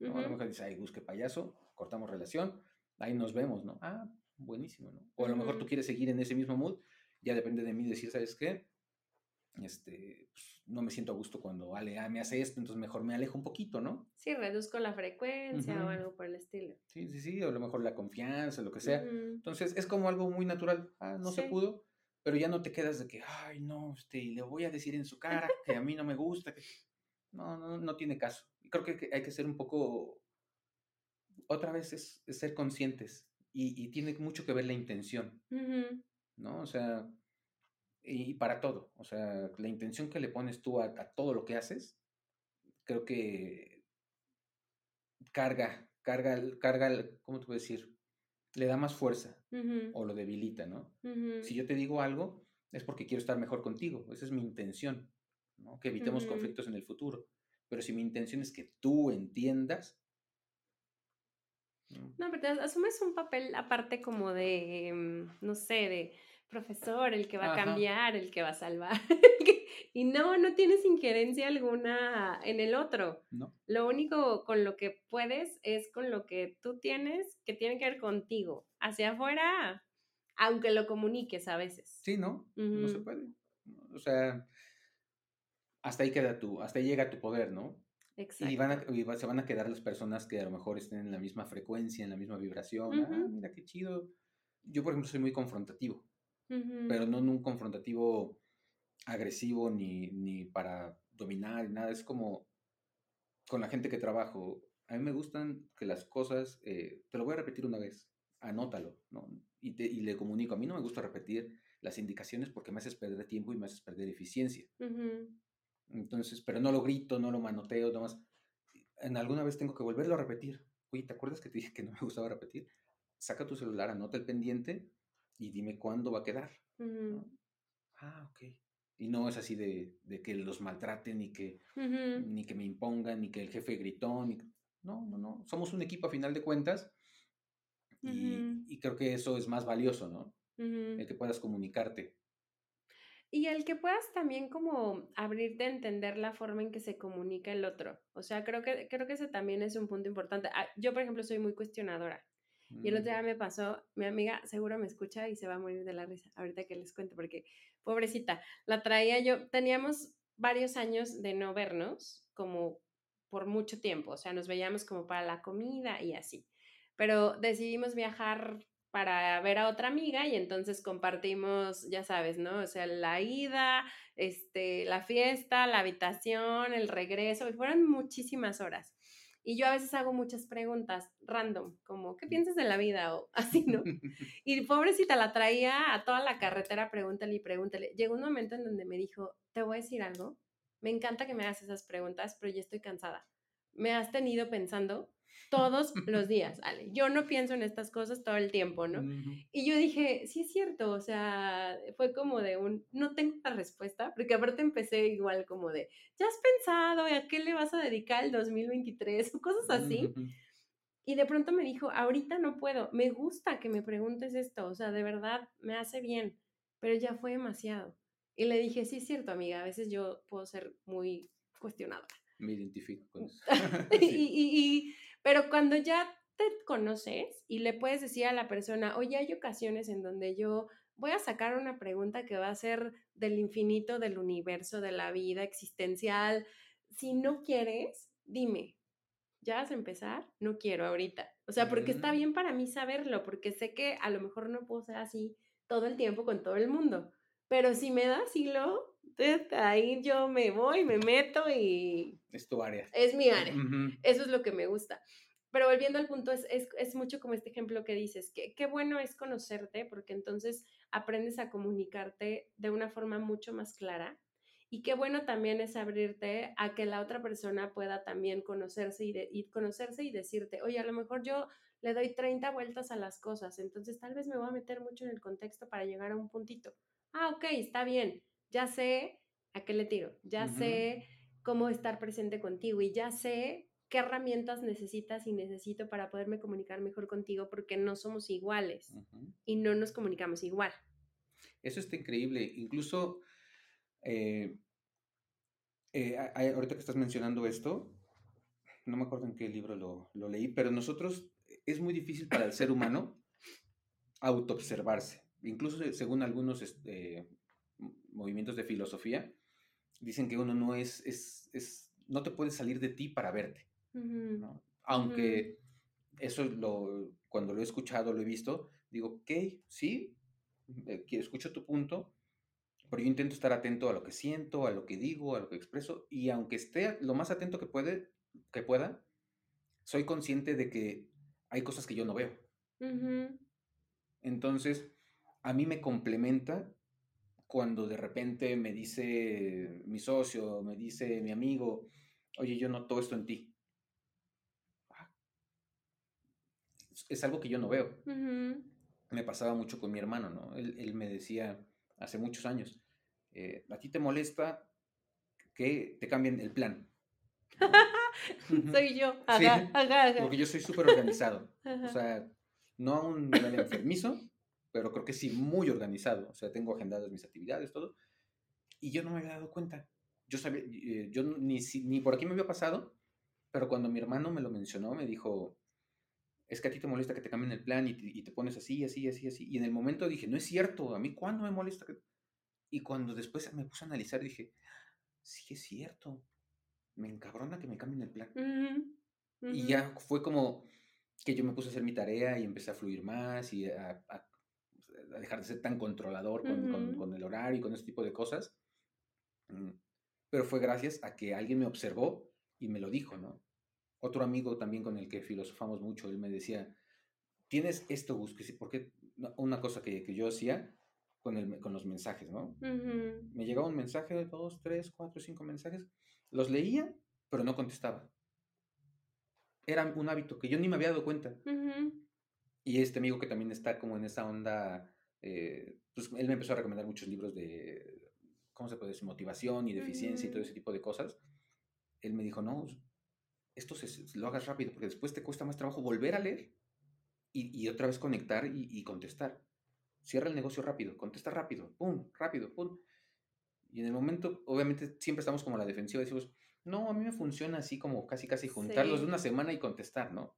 ¿no? A lo mejor dices, ay, Gus, qué payaso, cortamos relación, ahí nos vemos, ¿no? Ah, buenísimo, ¿no? O a lo mejor tú quieres seguir en ese mismo mood, ya depende de mí decir, ¿sabes qué? Este, pues, no me siento a gusto cuando Ale ah, me hace esto, entonces mejor me alejo un poquito, ¿no? Sí, reduzco la frecuencia o Ujú. algo por el estilo. Sí, sí, sí, o a lo mejor la confianza, lo que sea. Entonces es como algo muy natural. Ah, no se pudo, pero ya no te quedas de que, ay, no, este, le voy a decir en su cara que a mí no me gusta. que-". No, no, no tiene caso. Creo que hay que ser un poco, otra vez es, es ser conscientes y, y tiene mucho que ver la intención. ¿no? O sea, y, para todo, o sea, la intención que le pones tú a, a todo lo que haces, creo que carga, carga, carga, el- ¿cómo te puedo decir? Le da más fuerza o lo debilita, ¿no? Si yo te digo algo, es porque quiero estar mejor contigo. Esa es mi intención, ¿no? Que evitemos conflictos en el futuro. Pero si mi intención es que tú entiendas, ¿no? No, pero te asumes un papel aparte como de, mm, no sé, de profesor, el que va a cambiar, el que va a salvar. [LAUGHS] y no, no tienes injerencia alguna en el otro. ¿no? Lo único con lo que puedes es con lo que tú tienes que tiene que ver contigo. Hacia afuera, aunque lo comuniques a veces. Sí, ¿no? No se puede. O sea, hasta ahí queda tu, hasta ahí llega tu poder, ¿no? Y, van a- Exacto. y va- se van a quedar las personas que a lo mejor estén en la misma frecuencia, en la misma vibración. Ah, mira qué chido. Yo, por ejemplo, soy muy confrontativo, pero no en un confrontativo agresivo ni, ni para dominar, nada. Es como con la gente que trabajo. A mí me gustan que las cosas, eh, te lo voy a repetir una vez, anótalo, ¿no? Y, te- y le comunico. A mí no me gusta repetir las indicaciones porque me haces perder tiempo y me haces perder eficiencia. Ujú. Entonces, pero no lo grito, no lo manoteo, nomás. En alguna vez tengo que volverlo a repetir. Oye, ¿te acuerdas que te dije que no me gustaba repetir? Saca tu celular, anota el pendiente y dime cuándo va a quedar. Ah, ok. Y no es así de, de que los maltraten, ni que, ni que me impongan, ni que el jefe gritó. Ni... No, no, no. Somos un equipo a final de cuentas y, y creo que eso es más valioso, ¿no? El que puedas comunicarte. Y el que puedas también como abrirte a entender la forma en que se comunica el otro. O sea, creo que, creo que ese también es un punto importante. Ah, Yo, por ejemplo, soy muy cuestionadora. Y el otro día Mm, me pasó, mi amiga seguro me escucha y se va a morir de la risa ahorita que les cuento, porque pobrecita, la traía yo, teníamos varios años de no vernos, como por mucho tiempo, o sea, nos veíamos como para la comida y así, pero decidimos viajar para ver a otra amiga y entonces compartimos, ya sabes, ¿no? O sea, la ida, este, la fiesta, la habitación, el regreso, y fueron muchísimas horas. Y yo a veces hago muchas preguntas random, como, ¿qué piensas de la vida? O [LAUGHS] así, ¿no? [LAUGHS] Y pobrecita la traía a toda la carretera, pregúntale y pregúntale. Llegó un momento en donde me dijo, te voy a decir algo, me encanta que me hagas esas preguntas, pero ya estoy cansada. Me has tenido pensando todos [LAUGHS] los días, Ale. Yo no pienso en estas cosas todo el tiempo, ¿no? Ujú. Y yo dije, sí es cierto, o sea, fue como de un, no tengo la respuesta, porque aparte empecé igual como de, ¿ya has pensado a qué le vas a dedicar el 2023? O cosas así. Ujú. Y de pronto me dijo, ahorita no puedo, me gusta que me preguntes esto, o sea, de verdad me hace bien, pero ya fue demasiado. Y le dije, sí es cierto, amiga, a veces yo puedo ser muy cuestionadora. Me identifico con eso. y, [LAUGHS] [LAUGHS] Sí. y- y- pero cuando ya te conoces y le puedes decir a la persona, oye, hay ocasiones en donde yo voy a sacar una pregunta que va a ser del infinito, del universo, de la vida existencial. Si no quieres, dime, ¿ya vas a empezar? No quiero ahorita. O sea, porque está bien para mí saberlo, porque sé que a lo mejor no puedo ser así todo el tiempo con todo el mundo. Pero si me das hilo, ahí yo me voy, me meto y... Es tu área. Es mi área. Eso es lo que me gusta. Pero volviendo al punto, es, es, mucho como este ejemplo que dices, que qué bueno es conocerte, porque entonces aprendes a comunicarte de una forma mucho más clara. Y qué bueno también es abrirte a que la otra persona pueda también conocerse y, y conocerse y decirte, oye, a lo mejor yo le doy 30 vueltas a las cosas, entonces tal vez me voy a meter mucho en el contexto para llegar a un puntito. Ah, ok, está bien, ya sé a qué le tiro, ya sé cómo estar presente contigo y ya sé qué herramientas necesitas y necesito para poderme comunicar mejor contigo porque no somos iguales y no nos comunicamos igual. Eso está increíble. Incluso, eh, eh, ahorita que estás mencionando esto, no me acuerdo en qué libro lo, lo leí, pero nosotros es muy difícil para el ser humano autoobservarse. Incluso según algunos este, movimientos de filosofía, dicen que uno no es, es, no te puedes salir de ti para verte. Aunque eso lo, cuando lo he escuchado, lo he visto, digo, ok, sí, eh, escucho tu punto, pero yo intento estar atento a lo que siento, a lo que digo, a lo que expreso, y aunque esté lo más atento que, puede, que pueda, soy consciente de que hay cosas que yo no veo. Entonces, a mí me complementa cuando de repente me dice mi socio, me dice mi amigo, oye, yo noto esto en ti. Ah, es algo que yo no veo. Me pasaba mucho con mi hermano, ¿no? Él, me decía hace muchos años, eh, ¿a ti te molesta que te cambien el plan? [LAUGHS] soy yo. [LAUGHS] Porque yo soy súper organizado. O sea, no a un nivel enfermizo, pero creo que sí muy organizado. O sea, tengo agendadas mis actividades, todo. Y yo no me había dado cuenta. Yo sabía, eh, yo ni, ni por aquí me había pasado, pero cuando mi hermano me lo mencionó, me dijo, es que a ti te molesta que te cambien el plan y te, y te pones así, así, así, así. Y en el momento dije, no es cierto, a mí cuándo me molesta. Y cuando después me puse a analizar, dije, sí es cierto me encabrona que me cambien el plan. Y ya fue como que yo me puse a hacer mi tarea y empecé a fluir más y a, dejar de ser tan controlador con, el horario y con ese tipo de cosas. Mm, pero fue gracias a que alguien me observó y me lo dijo, ¿no? Otro amigo también con el que filosofamos mucho, él me decía, tienes esto, Gus, porque una cosa que, que yo hacía con, el, con los mensajes, ¿no? Me llegaba un mensaje, dos, tres, cuatro, cinco mensajes, los leía, pero no contestaba. Era un hábito que yo ni me había dado cuenta. Y este amigo que también está como en esa onda, eh, pues él me empezó a recomendar muchos libros de, ¿cómo se puede decir? Motivación y de eficiencia y todo ese tipo de cosas. Él me dijo, no, esto se, lo hagas rápido, porque después te cuesta más trabajo volver a leer y, otra vez conectar y, y, contestar. Cierra el negocio rápido, contesta rápido, pum, rápido, pum. Y en el momento, obviamente, siempre estamos como a la defensiva, decimos, no, a mí me funciona así como casi, casi juntarlos de una semana y contestar, ¿no?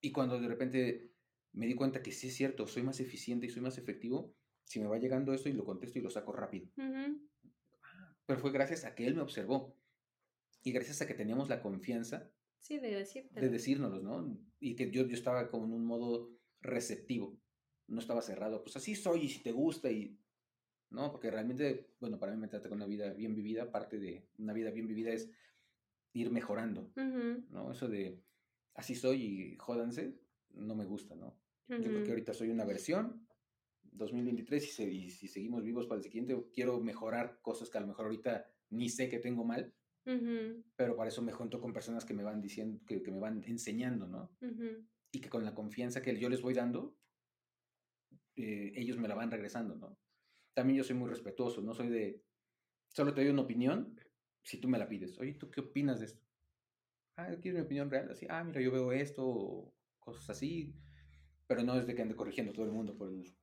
Y cuando de repente me di cuenta que sí es cierto, soy más eficiente y soy más efectivo, si me va llegando esto y lo contesto y lo saco rápido. Ah, pero fue gracias a que él me observó y gracias a que teníamos la confianza sí, de, de decírnoslos, ¿no? Y que yo, yo estaba como en un modo receptivo, no estaba cerrado, pues así soy y si te gusta y ¿no? Porque realmente, bueno, para mí me trata con una vida bien vivida, parte de una vida bien vivida es ir mejorando, ¿no? Eso de así soy y jódanse, no me gusta, ¿no? Yo creo que ahorita soy una versión, 2023, y, si seguimos vivos para el siguiente, quiero mejorar cosas que a lo mejor ahorita ni sé que tengo mal, pero para eso me junto con personas que me van diciendo, que, me van enseñando, ¿no? Y que con la confianza que yo les voy dando, eh, ellos me la van regresando, ¿no? también yo soy muy respetuoso, no soy de, solo te doy una opinión si tú me la pides. Oye, ¿tú qué opinas de esto? Ah, quiero mi opinión real, así, ah, mira, yo veo esto, cosas así, pero no es de que ande corrigiendo todo el mundo por el,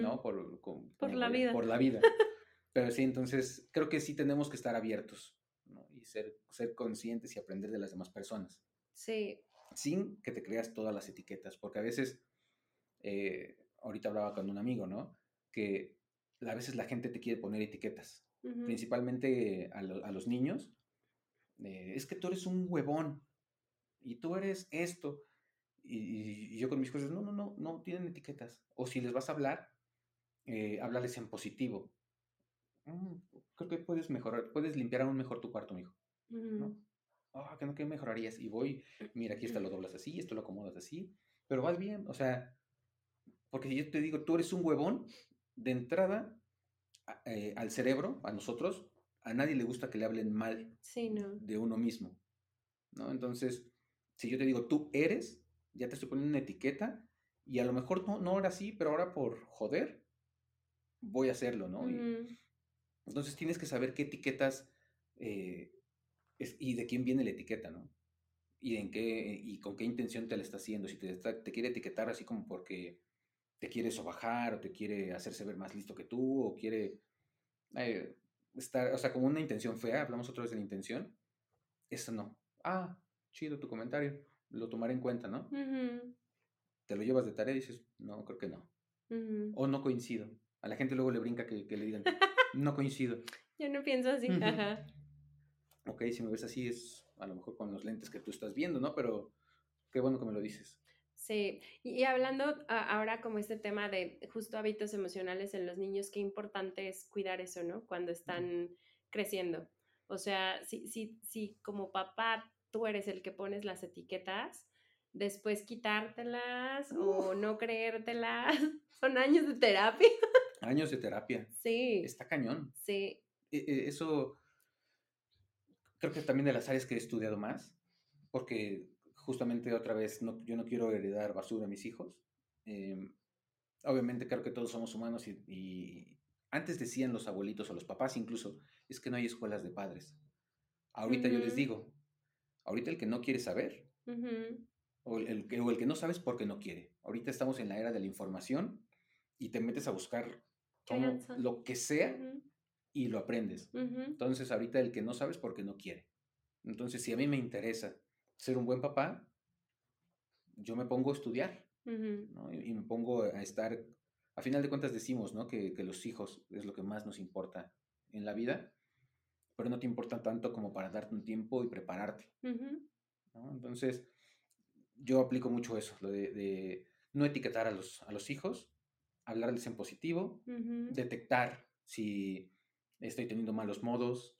¿no? Por, por la vida. Por la vida. [LAUGHS] pero sí, entonces creo que sí tenemos que estar abiertos, ¿no? Y ser, ser conscientes y aprender de las demás personas. Sí, sin que te creas todas las etiquetas, porque a veces, eh, ahorita hablaba con un amigo, ¿no? Que a veces la gente te quiere poner etiquetas, principalmente a, los niños. Eh, es que tú eres un huevón y tú eres esto. Y, yo con mis cosas, no, no, no, no tienen etiquetas. O si les vas a hablar, eh, háblales en positivo. Mm, creo que puedes mejorar, puedes limpiar aún mejor tu cuarto, mijo. ¿no? Ah, que no, que mejorarías. Y voy, mira, aquí esto lo doblas así, esto lo acomodas así, pero vas bien, o sea, porque si yo te digo, tú eres un huevón, de entrada eh, al cerebro, a nosotros, a nadie le gusta que le hablen mal de uno mismo, ¿no? Entonces, si yo te digo, tú eres, ya te estoy poniendo una etiqueta y a lo mejor no, no ahora sí, pero ahora por joder, voy a hacerlo, ¿no? entonces tienes que saber qué etiquetas eh, y de quién viene la etiqueta, ¿no? Y en qué, y con qué intención te la está haciendo. Si te, te quiere etiquetar así como porque te quiere sobajar o te quiere hacerse ver más listo que tú o quiere eh, estar, o sea, como una intención fea, hablamos otra vez de la intención, eso no. Ah, chido tu comentario, lo tomaré en cuenta, ¿no? Te lo llevas de tarea y dices, no, creo que no. O no coincido. A la gente luego le brinca que, le digan, [LAUGHS] no coincido. Yo no pienso así, ajá ok, si me ves así es a lo mejor con los lentes que tú estás viendo, ¿no? Pero qué bueno que me lo dices. Sí, y, hablando ahora como este tema de justo hábitos emocionales en los niños, qué importante es cuidar eso, ¿no? Cuando están creciendo. O sea, si, si, si como papá tú eres el que pones las etiquetas, después quitártelas o no creértelas, [LAUGHS] son años de terapia. Años de terapia. Sí. Está cañón. Sí. E, e, eso creo que también de las áreas que he estudiado más, porque justamente otra vez no, yo no quiero heredar basura a mis hijos. Em, obviamente creo que todos somos humanos y, antes decían los abuelitos o los papás incluso, es que no hay escuelas de padres. Ahorita yo les digo, ahorita el que no quiere saber, o, el, que, o el que no sabes porque no quiere. Ahorita estamos en la era de la información y te metes a buscar lo que sea y lo aprendes. Entonces, ahorita el que no sabes porque no quiere. Entonces, si a mí me interesa ser un buen papá, yo me pongo a estudiar y, me pongo a estar, a final de cuentas decimos ¿no? que, los hijos es lo que más nos importa en la vida, pero no te importa tanto como para darte un tiempo y prepararte. Entonces, yo aplico mucho eso, lo de, no etiquetar a los, a los hijos, hablarles en positivo, detectar si estoy teniendo malos modos,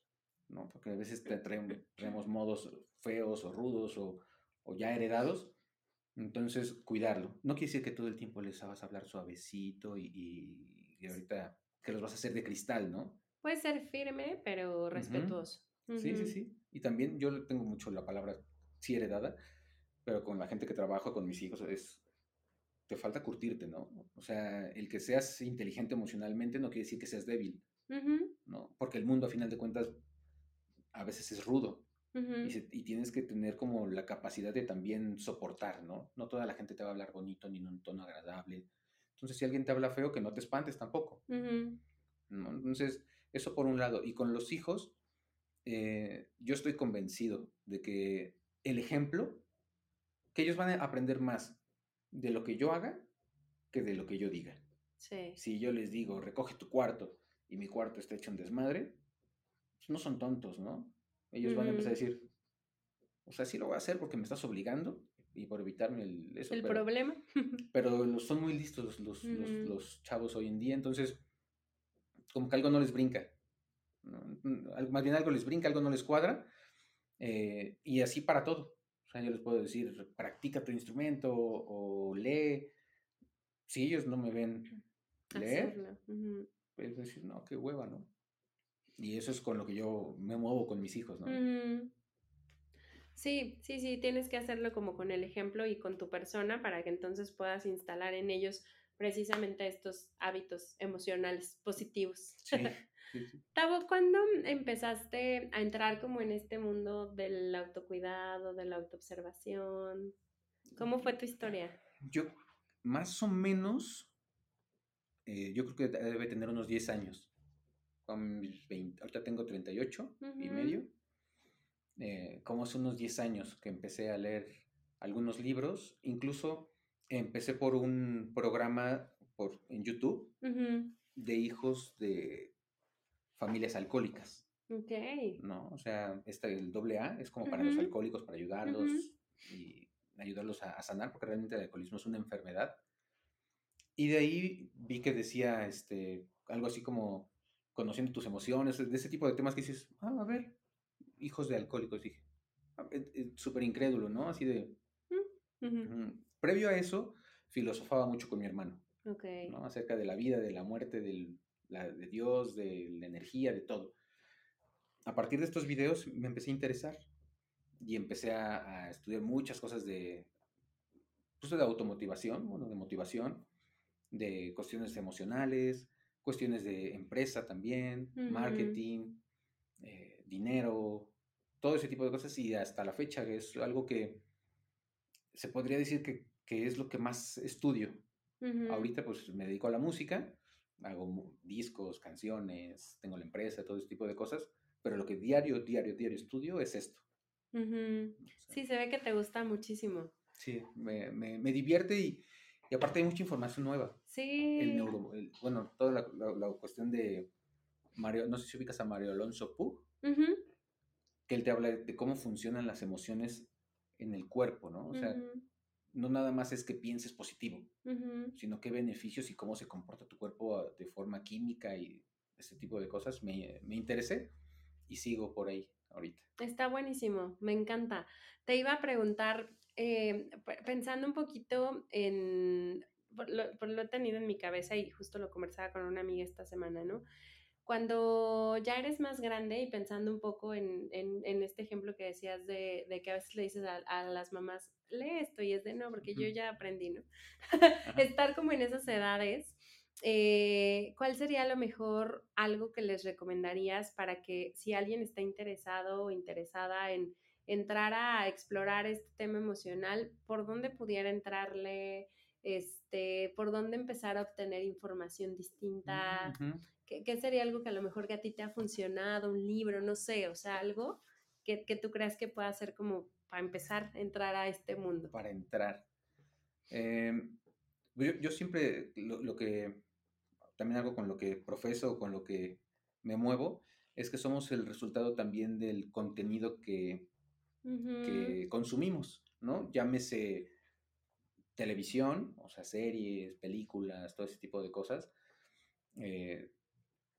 ¿no? Porque a veces traemos, modos feos o rudos o, ya heredados. Entonces, cuidarlo. No quiere decir que todo el tiempo les vas a hablar suavecito y, ahorita que los vas a hacer de cristal, ¿no? Puede ser firme, pero respetuoso. Sí, sí, sí. Y también yo tengo mucho la palabra sí heredada, pero con la gente que trabajo, con mis hijos, es, te falta curtirte, ¿no? O sea, el que seas inteligente emocionalmente no quiere decir que seas débil. ¿no? Porque el mundo, a final de cuentas, a veces es rudo. y, tienes que tener como la capacidad de también soportar, ¿no? No toda la gente te va a hablar bonito ni en un tono agradable. Entonces, si alguien te habla feo, que no te espantes tampoco. Entonces, eso por un lado. Y con los hijos, eh, yo estoy convencido de que el ejemplo, que ellos van a aprender más de lo que yo haga que de lo que yo diga. Si yo les digo, recoge tu cuarto, y mi cuarto está hecho en desmadre, pues no son tontos, ¿no? Ellos van a empezar a decir, o sea, sí lo voy a hacer porque me estás obligando y por evitarme el, eso. El problema. [LAUGHS] pero son muy listos los, los, chavos hoy en día, entonces, como que algo no les brinca. Más bien algo les brinca, algo no les cuadra, eh, y así para todo. O sea, yo les puedo decir, practica tu instrumento o, lee. Si ellos no me ven leer, es decir, no, qué hueva, ¿no? Y eso es con lo que yo me muevo con mis hijos, ¿no? Sí, sí, sí, tienes que hacerlo como con el ejemplo y con tu persona para que entonces puedas instalar en ellos precisamente estos hábitos emocionales positivos. [LAUGHS] Sí, Tavo, ¿cuándo empezaste a entrar como en este mundo del autocuidado, de la autoobservación? ¿Cómo fue tu historia? Yo, más o menos, eh, yo creo que debe tener unos 10 años. Con mis 20, ahorita tengo 38 y medio. Eh, como hace unos 10 años que empecé a leer algunos libros, incluso empecé por un programa por, en YouTube de hijos de familias alcohólicas. Ok. ¿No? O sea, este, el doble A es como para los alcohólicos, para ayudarlos y ayudarlos a, sanar, porque realmente el alcoholismo es una enfermedad. Y de ahí vi que decía este, algo así como conociendo tus emociones, de ese tipo de temas que dices, ah, a ver, hijos de alcohólicos, dije, ah, eh, eh, súper incrédulo, ¿no? Así de... Previo a eso, filosofaba mucho con mi hermano, okay. ¿no? Acerca de la vida, de la muerte, del, de Dios, de la energía, de todo. A partir de estos videos me empecé a interesar y empecé a, estudiar muchas cosas de, pues de automotivación, bueno, de motivación, de cuestiones emocionales, cuestiones de empresa también, marketing, eh, dinero, todo ese tipo de cosas y hasta la fecha es algo que se podría decir que, es lo que más estudio. Ahorita pues me dedico a la música, hago discos, canciones, tengo la empresa, todo ese tipo de cosas, pero lo que diario, diario, diario estudio es esto. Sí, se ve que te gusta muchísimo. Sí, me, me, divierte y, y, aparte hay mucha información nueva. Sí. El neuro, bueno, toda la, la, cuestión de Mario, no sé si ubicas a Mario Alonso Pug, que él te habla de cómo funcionan las emociones en el cuerpo, ¿no? O sea, no nada más es que pienses positivo, sino qué beneficios y cómo se comporta tu cuerpo de forma química y ese tipo de cosas. Me, me interesé y sigo por ahí ahorita. Está buenísimo, me encanta. Te iba a preguntar, eh, pensando un poquito en, por lo, he tenido en mi cabeza y justo lo conversaba con una amiga esta semana, ¿no? Cuando ya eres más grande y pensando un poco en, este ejemplo que decías de, que a veces le dices a, las mamás, lee esto y es de no, porque yo ya aprendí, ¿no? [LAUGHS] Estar como en esas edades eh, ¿cuál sería lo mejor algo que les recomendarías para que si alguien está interesado o interesada en entrar a explorar este tema emocional, por dónde pudiera entrarle? Este, por dónde empezar a obtener información distinta, ¿Qué, sería algo que a lo mejor que a ti te ha funcionado, un libro, no sé, o sea, algo que, tú creas que pueda ser como para empezar a entrar a este mundo. Para entrar. Em, yo, yo, siempre lo, que también algo con lo que profeso, con lo que me muevo, es que somos el resultado también del contenido que, consumimos, ¿no? Llámese televisión, o sea, series, películas, todo ese tipo de cosas, eh,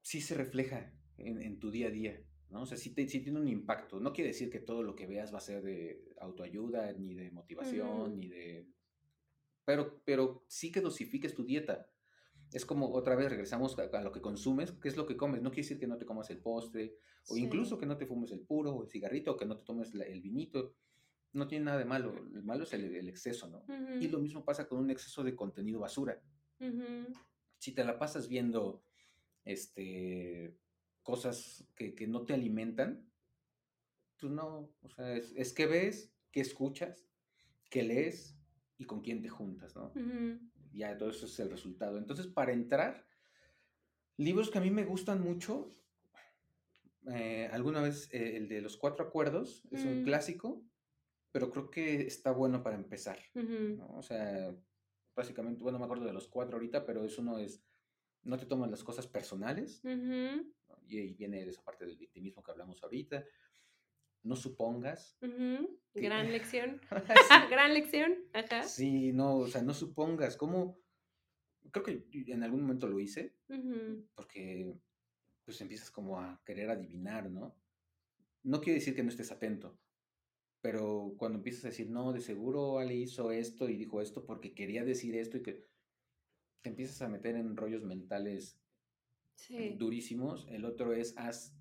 sí se refleja en, tu día a día, ¿no? O sea, sí, tiene un impacto. No quiere decir que todo lo que veas va a ser de autoayuda, ni de motivación, ni de... Pero, pero sí que dosifiques tu dieta es como otra vez regresamos a, lo que consumes, qué es lo que comes. No quiere decir que no te comas el postre, o incluso que no te fumes el puro, o el cigarrito, o que no te tomes el vinito. No tiene nada de malo. El malo es el, exceso, ¿no? Y lo mismo pasa con un exceso de contenido basura. Si te la pasas viendo este, cosas que, no te alimentan, pues no. O sea, es, que ves, que escuchas, que lees y con quién te juntas, ¿no? ya todo eso es el resultado. Entonces, para entrar, libros que a mí me gustan mucho, eh, alguna vez eh, el de los cuatro acuerdos es un mm. clásico, pero creo que está bueno para empezar. O sea, básicamente, bueno, me acuerdo de los cuatro ahorita, pero eso no es, no te tomas las cosas personales, y ahí viene esa parte del victimismo que hablamos ahorita no supongas. Gran [LAUGHS] lección. [LAUGHS] Gran lección. Ajá. Sí, no, o sea, no supongas. ¿Cómo? Creo que en algún momento lo hice, porque pues empiezas como a querer adivinar, ¿no? No quiere decir que no estés atento, pero cuando empiezas a decir, no, de seguro Ale hizo esto y dijo esto porque quería decir esto y que te empiezas a meter en rollos mentales durísimos. El otro es, haz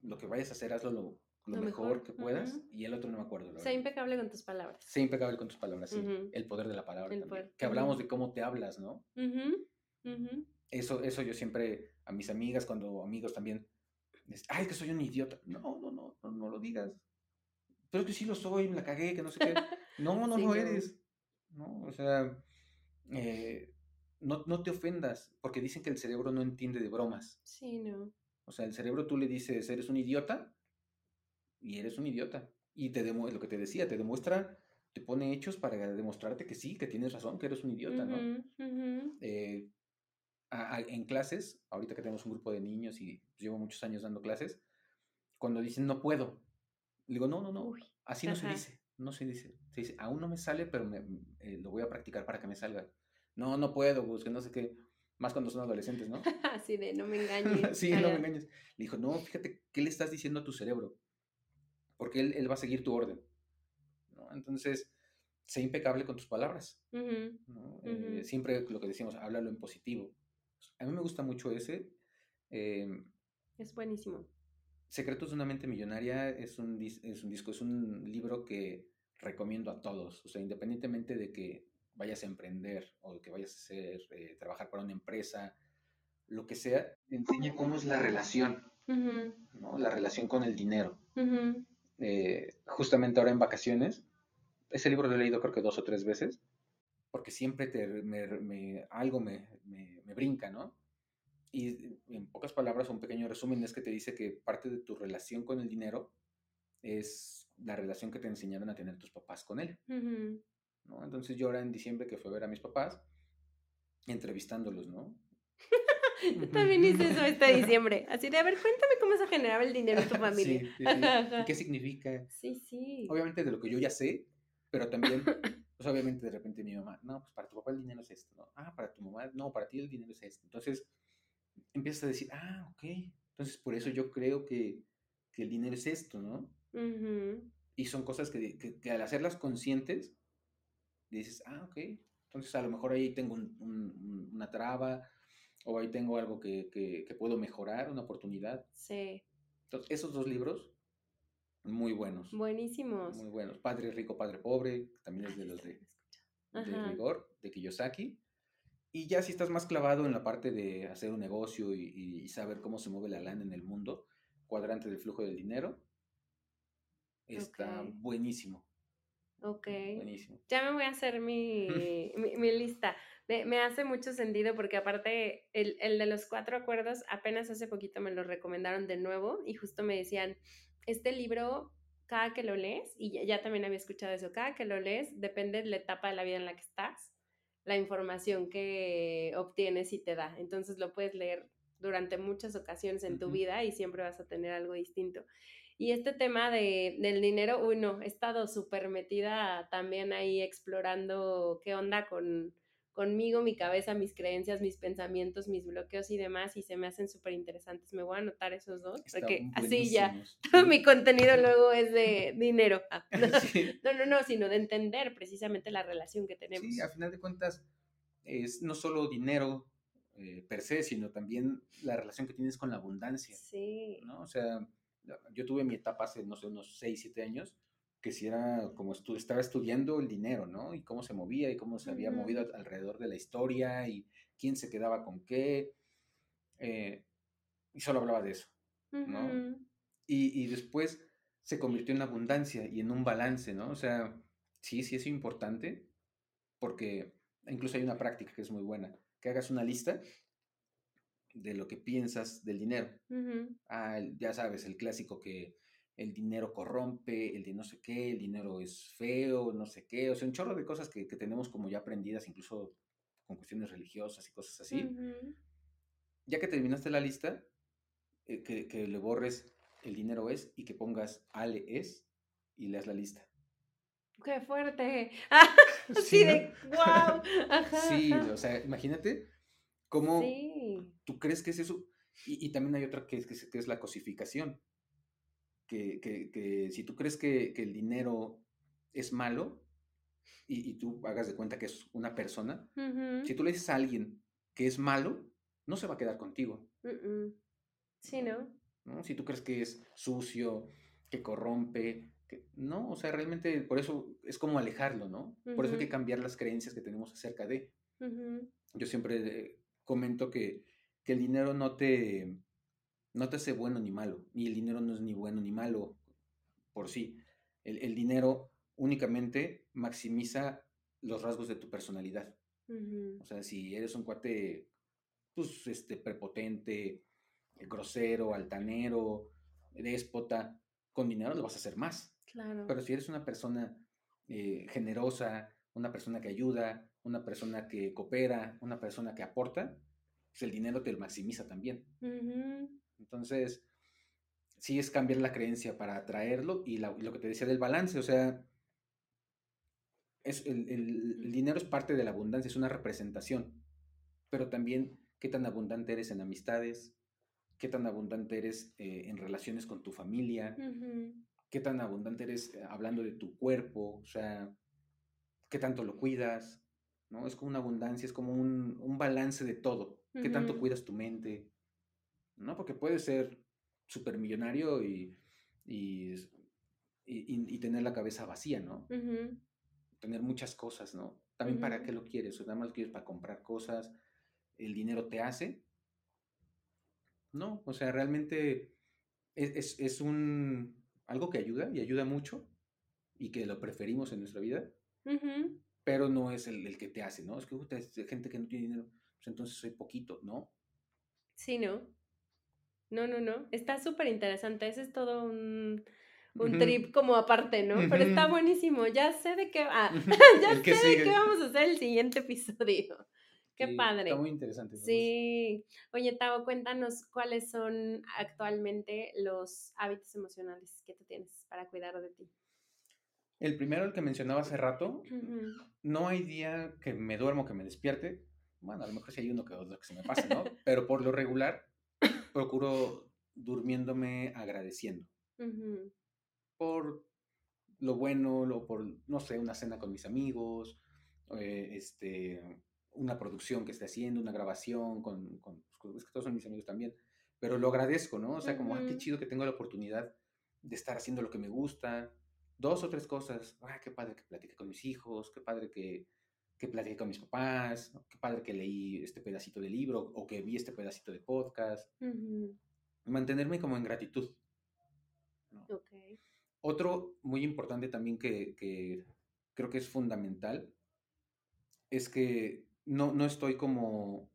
lo que vayas a hacer, hazlo lo lo, mejor, que puedas, y el otro no me acuerdo. Sé impecable con tus palabras. Sé impecable con tus palabras, sí. El poder de la palabra también. Que hablamos de cómo te hablas, ¿no? Eso, eso yo siempre, a mis amigas, cuando amigos también, ay, que soy un idiota. No, no, no, no, lo digas. Pero es que sí lo soy, me la cagué, que no sé qué. [LAUGHS] No, no lo eres. No, o sea, eh, no, no te ofendas, porque dicen que el cerebro no entiende de bromas. Sí, no. O sea, el cerebro tú le dices, eres un idiota, y eres un idiota. Y te lo que te decía, te demuestra te pone hechos para demostrarte que sí, que tienes razón, que eres un idiota, ¿no? Eh, en clases, ahorita que tenemos un grupo de niños y llevo muchos años dando clases, cuando dicen no puedo, le digo, no, no, no, así no se dice, no se dice. Se dice, aún no me sale, pero me, eh, lo voy a practicar para que me salga. No, no puedo, pues que no sé qué. Más cuando son adolescentes, ¿no? [LAUGHS] Así de, no me [LAUGHS] engañes. sí, no me engañes. Le dijo, no, fíjate, ¿qué le estás diciendo a tu cerebro? Porque él, él va a seguir tu orden. ¿no? Entonces, sé impecable con tus palabras. Eh, siempre lo que decimos, háblalo en positivo. A mí me gusta mucho ese. Em, es buenísimo. Secretos de una mente millonaria es un, es un disco, es un libro que recomiendo a todos. O sea, independientemente de que vayas a emprender o que vayas a hacer, eh, trabajar para una empresa, lo que sea, enseña cómo es la relación, ¿no? La relación con el dinero. Eh, justamente ahora en vacaciones, ese libro lo he leído creo que dos o tres veces, porque siempre te, me, algo me, me, brinca, ¿no? Y en pocas palabras, un pequeño resumen es que te dice que parte de tu relación con el dinero es la relación que te enseñaron a tener tus papás con él. ¿no? Entonces yo ahora en diciembre que fue a ver a mis papás, entrevistándolos, ¿no? [LAUGHS] yo también hice eso este diciembre. Así de, a ver, cuéntame cómo se generaba el dinero en tu [LAUGHS] familia. Sí, [LAUGHS] ¿Y qué significa? Sí, sí. Obviamente de lo que yo ya sé, pero también, pues obviamente de repente mi mamá, no, pues para tu papá el dinero es esto, ¿no? Ah, para tu mamá, no, para ti el dinero es esto. Entonces empiezas a decir, ah, ok. Entonces por eso yo creo que, que el dinero es esto, ¿no? Y son cosas que, que al hacerlas conscientes, dices, ah, ok, entonces a lo mejor ahí tengo una traba o ahí tengo algo que, puedo mejorar, una oportunidad. Sí. Entonces, esos dos libros, muy buenos. Buenísimos. Muy buenos. Padre Rico, Padre Pobre, también es de los de, de rigor, de Kiyosaki. Y ya si estás más clavado en la parte de hacer un negocio y, saber cómo se mueve la lana en el mundo, cuadrante del flujo del dinero, está buenísimo. Ok. Ya me voy a hacer mi, mi, lista. Me, hace mucho sentido porque aparte el, el, de los cuatro acuerdos apenas hace poquito me lo recomendaron de nuevo y justo me decían, este libro, cada que lo lees, y ya, también había escuchado eso, cada que lo lees, depende de la etapa de la vida en la que estás, la información que obtienes y te da. Entonces lo puedes leer durante muchas ocasiones en tu vida y siempre vas a tener algo distinto. Y este tema de, del dinero, uy, no, he estado súper metida también ahí explorando qué onda con, conmigo, mi cabeza, mis creencias, mis pensamientos, mis bloqueos y demás, y se me hacen súper interesantes. Me voy a anotar esos dos, porque así ya todo [LAUGHS] mi contenido luego es de dinero. Ah, [LAUGHS] no, no, no, sino de entender precisamente la relación que tenemos. Sí, a final de cuentas, es no solo dinero eh, per se, sino también la relación que tienes con la abundancia. Sí. ¿no? O sea, yo tuve mi etapa hace, no sé, unos 6, 7 años, que si era como estu estaba estudiando el dinero, ¿no? Y cómo se movía y cómo se había movido alrededor de la historia y quién se quedaba con qué. Eh, y solo hablaba de eso, ¿no? y, y, después se convirtió en abundancia y en un balance, ¿no? O sea, sí, sí es importante porque incluso hay una práctica que es muy buena, que hagas una lista de lo que piensas del dinero. ah, ya sabes, el clásico que el dinero corrompe, el de no sé qué, el dinero es feo, no sé qué, o sea, un chorro de cosas que, tenemos como ya aprendidas, incluso con cuestiones religiosas y cosas así. Ya que terminaste la lista, eh, que, le borres el dinero es y que pongas Ale es y leas la lista. ¡Qué fuerte! [LAUGHS] [LAUGHS] sí, de wow. [LAUGHS] Sí, o sea, imagínate cómo tú crees que es eso. Y, también hay otra que es, que es, la cosificación. Que, que, si tú crees que, el dinero es malo y, tú hagas de cuenta que es una persona, si tú le dices a alguien que es malo, no se va a quedar contigo. Sí, ¿no? ¿no? Si tú crees que es sucio, que corrompe, que no, o sea, realmente por eso es como alejarlo, ¿no? Por eso hay que cambiar las creencias que tenemos acerca de. Yo siempre comento que, el dinero no te, no te hace bueno ni malo, ni el dinero no es ni bueno ni malo por sí. El, dinero únicamente maximiza los rasgos de tu personalidad. O sea, si eres un cuate, pues, este, prepotente, grosero, altanero, déspota, con dinero lo vas a hacer más. Claro. Pero si eres una persona eh, generosa, una persona que ayuda, una persona que coopera, una persona que aporta, pues el dinero te lo maximiza también. Entonces, sí es cambiar la creencia para atraerlo y, lo que te decía del balance, o sea, es el, dinero es parte de la abundancia, es una representación, pero también qué tan abundante eres en amistades, qué tan abundante eres eh, en relaciones con tu familia, qué tan abundante eres eh, hablando de tu cuerpo, o sea, qué tanto lo cuidas, ¿no? Es como una abundancia, es como un, balance de todo, qué tanto cuidas tu mente, ¿no? Porque puedes ser supermillonario y, y, y, tener la cabeza vacía, ¿no? Tener muchas cosas, ¿no? También para qué lo quieres, o nada más lo quieres para comprar cosas, el dinero te hace. No, o sea, realmente es, es, un algo que ayuda y ayuda mucho y que lo preferimos en nuestra vida, pero no es el, el, que te hace, ¿no? Es que es gente que no tiene dinero, pues entonces soy poquito, ¿no? Sí, ¿no? No, no, no. Está súper interesante. Ese es todo un, trip como aparte, ¿no? Pero está buenísimo. Ya sé de qué va. [LAUGHS] ya sé de qué vamos a hacer el siguiente episodio. [LAUGHS] Qué padre. Está muy interesante. Sí. Oye, Tavo, cuéntanos cuáles son actualmente los hábitos emocionales que tú tienes para cuidar de ti. El primero, el que mencionaba hace rato, no hay día que me duermo, que me despierte. Bueno, a lo mejor sí hay uno que otro que se me pase, ¿no? [LAUGHS] Pero por lo regular, procuro durmiéndome agradeciendo. Por lo bueno, lo, por, no sé, una cena con mis amigos, eh, este, una producción que esté haciendo, una grabación con, con, pues, es que todos son mis amigos también, pero lo agradezco, ¿no? O sea, como, ah, qué chido que tengo la oportunidad de estar haciendo lo que me gusta, dos o tres cosas, ah, qué padre que platiqué con mis hijos, qué padre que, que platiqué con mis papás, qué padre que leí este pedacito de libro o que vi este pedacito de podcast. Mantenerme como en gratitud. Otro muy importante también que, que, creo que es fundamental es que no, no estoy como...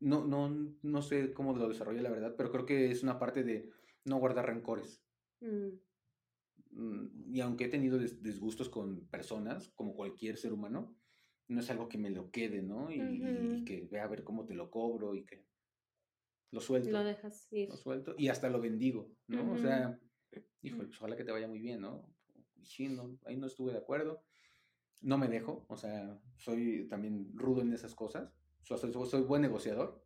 No, no, no sé cómo lo desarrollé la verdad, pero creo que es una parte de no guardar rencores. Mm, y aunque he tenido disgustos con personas, como cualquier ser humano, no es algo que me lo quede, ¿no? Y, que vea a ver cómo te lo cobro y que lo suelto. Lo dejas ir. Lo suelto y hasta lo bendigo, ¿no? O sea, híjole, pues ojalá que te vaya muy bien, ¿no? Sí, no, ahí no estuve de acuerdo. No me dejo, o sea, soy también rudo en esas cosas. Soy, soy buen negociador,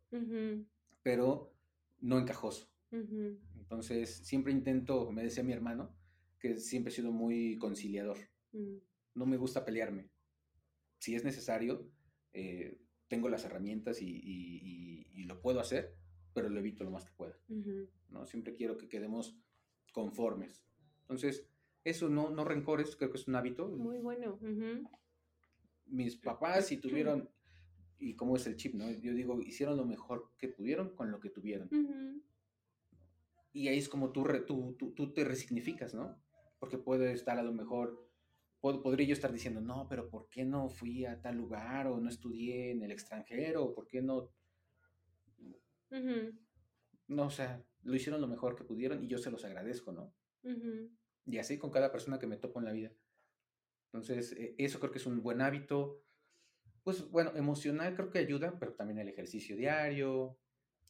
pero no encajoso. Entonces, siempre intento, me decía mi hermano, que siempre he sido muy conciliador. Mm. No me gusta pelearme. Si es necesario, eh, tengo las herramientas y, lo puedo hacer, pero lo evito lo más que pueda. ¿no? Siempre quiero que quedemos conformes. Entonces, eso, no, no rencores, creo que es un hábito. Muy bueno. Mis papás, si tuvieron, y cómo es el chip, ¿no? Yo digo, hicieron lo mejor que pudieron con lo que tuvieron. Y ahí es como tú, tú, tú, te resignificas, ¿no? Porque puede estar a lo mejor, podría yo estar diciendo, no, pero ¿por qué no fui a tal lugar o no estudié en el extranjero? ¿Por qué no? No, o sea, lo hicieron lo mejor que pudieron y yo se los agradezco, ¿no? Y así con cada persona que me topo en la vida. Entonces, e, eso creo que es un buen hábito. Pues bueno, emocional creo que ayuda, pero también el ejercicio diario,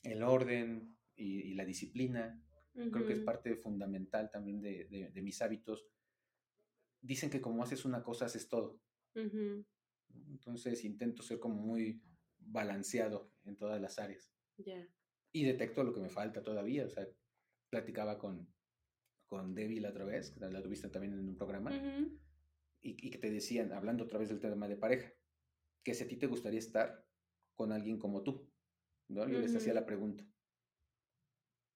el orden y la disciplina. Creo que es parte fundamental también de, mis hábitos. Dicen que como haces una cosa, haces todo. Entonces intento ser como muy balanceado en todas las áreas. Y detecto lo que me falta todavía. O sea, platicaba con, con Debbie la otra vez, que la tuviste también en un programa, y, que te decían, hablando otra vez del tema de pareja, que si a ti te gustaría estar con alguien como tú. ¿no? Yo les hacía la pregunta.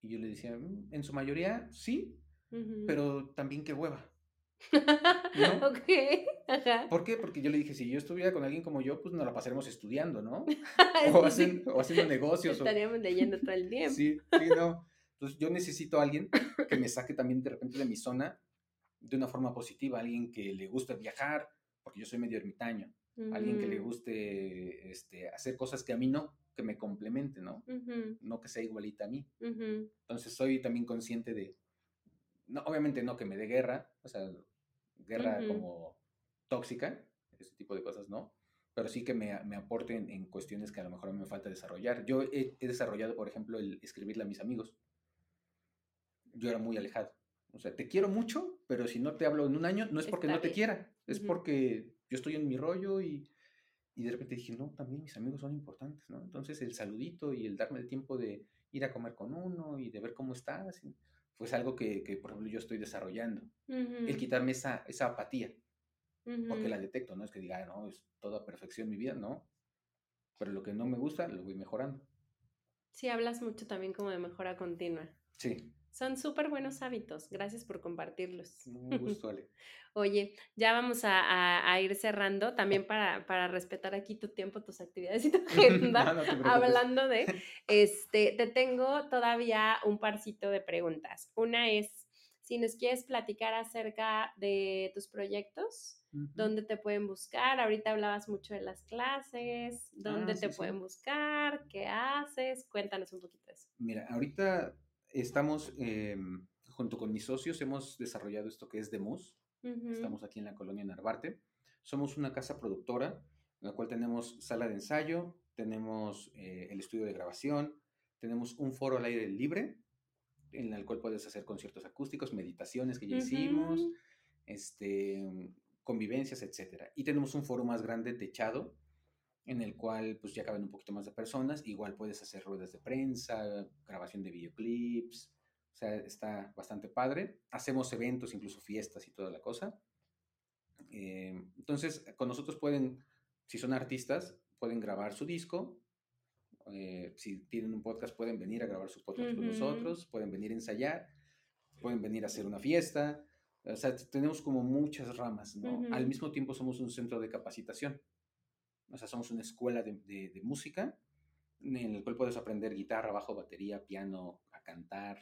Y yo le decía, mm, en su mayoría sí, pero también qué hueva. ¿No? [LAUGHS] ok, ajá. ¿Por qué? Porque yo le dije, si yo estuviera con alguien como yo, pues nos la pasaremos estudiando, ¿no? [LAUGHS] o, haciendo negocios. Estaríamos leyendo todo el tiempo. sí, sí, no. Entonces yo necesito a alguien que me saque también de repente de mi zona de una forma positiva, alguien que le guste viajar, porque yo soy medio ermitaño, alguien que le guste este, hacer cosas que a mí no que me complemente, ¿no? No que sea igualita a mí. Entonces soy también consciente de, no, obviamente no que me dé guerra, o sea, guerra Ujú. como tóxica, ese tipo de cosas no, pero sí que me, me aporten en cuestiones que a lo mejor me falta desarrollar. Yo he, he desarrollado, por ejemplo, el escribirle a mis amigos. Yo era muy alejado. O sea, te quiero mucho, pero si no te hablo en un año, no es porque Está no te quiera, es porque yo estoy en mi rollo y, y de repente dije, no, también mis amigos son importantes, ¿no? Entonces el saludito y el darme el tiempo de ir a comer con uno y de ver cómo estás, pues algo que, que, por ejemplo, yo estoy desarrollando. El Ujú, quitarme esa, esa apatía, porque ujú. la detecto, no es que diga, "Ah, no, es toda perfección mi vida, no. Pero lo que no me gusta, lo voy mejorando. Sí, hablas mucho también como de mejora continua. Sí, Son súper buenos hábitos. Gracias por compartirlos. un [LAUGHS] gusto, Ale. Oye, ya vamos a, a- a ir cerrando también para, para respetar aquí tu tiempo, tus actividades y tu [LAUGHS] agenda. No, no te preocupes. Hablando de, [LAUGHS] este, te tengo todavía un parcito de preguntas. Una es, si nos quieres platicar acerca de tus proyectos, dónde te pueden buscar. Ahorita hablabas mucho de las clases, dónde Ah, te sí, sí. pueden buscar, qué haces. Cuéntanos un poquito de eso. Mira, ahorita estamos, em, junto con mis socios, hemos desarrollado esto que es Demus. Ujú, Estamos aquí en la colonia Narvarte. Somos una casa productora, en la cual tenemos sala de ensayo, tenemos eh, el estudio de grabación, tenemos un foro al aire libre, en el cual puedes hacer conciertos acústicos, meditaciones que ya hicimos, este, convivencias, etcétera. Y tenemos un foro más grande techado, en el cual pues ya caben un poquito más de personas. Igual puedes hacer ruedas de prensa, grabación de videoclips. O sea, está bastante padre. Hacemos eventos, incluso fiestas y toda la cosa. Eh, entonces, con nosotros pueden, si son artistas, pueden grabar su disco. Eh, si tienen un podcast, pueden venir a grabar su podcast con nosotros. Pueden venir a ensayar. Pueden venir a hacer una fiesta. O sea, tenemos como muchas ramas, ¿no? Al mismo tiempo somos un centro de capacitación. O sea, somos una escuela de, de- de música en el cual puedes aprender guitarra, bajo, batería, piano, a cantar,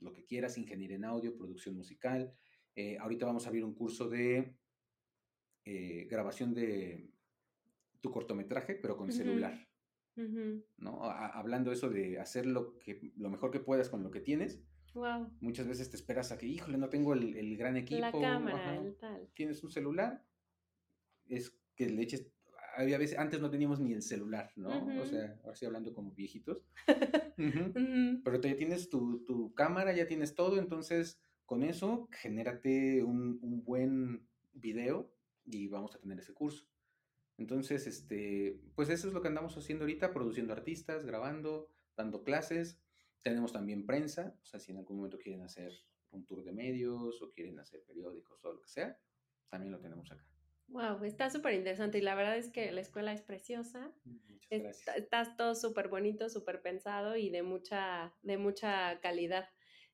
lo que quieras, ingeniería en audio, producción musical. Eh, ahorita vamos a abrir un curso de eh, grabación de tu cortometraje, pero con Ujú. celular. ¿no? A- hablando eso de hacer lo, que, lo mejor que puedas con lo que tienes. Wow. Muchas veces te esperas a que, híjole, no tengo el, el gran equipo. La cámara, ajá. el tal. Tienes un celular, es que le eches... Había veces, antes no teníamos ni el celular, ¿no? O sea, ahora sí hablando como viejitos. [LAUGHS] Ujú. Ujú. Pero ya tienes tu, tu cámara, ya tienes todo, entonces con eso genérate un, un buen video y vamos a tener ese curso. Entonces, este, pues eso es lo que andamos haciendo ahorita, produciendo artistas, grabando, dando clases. Tenemos también prensa, o sea, si en algún momento quieren hacer un tour de medios o quieren hacer periódicos o lo que sea, también lo tenemos acá. Wow, está súper interesante y la verdad es que la escuela es preciosa. Muchas Está, gracias. estás todo súper bonito, súper pensado y de mucha, de mucha calidad.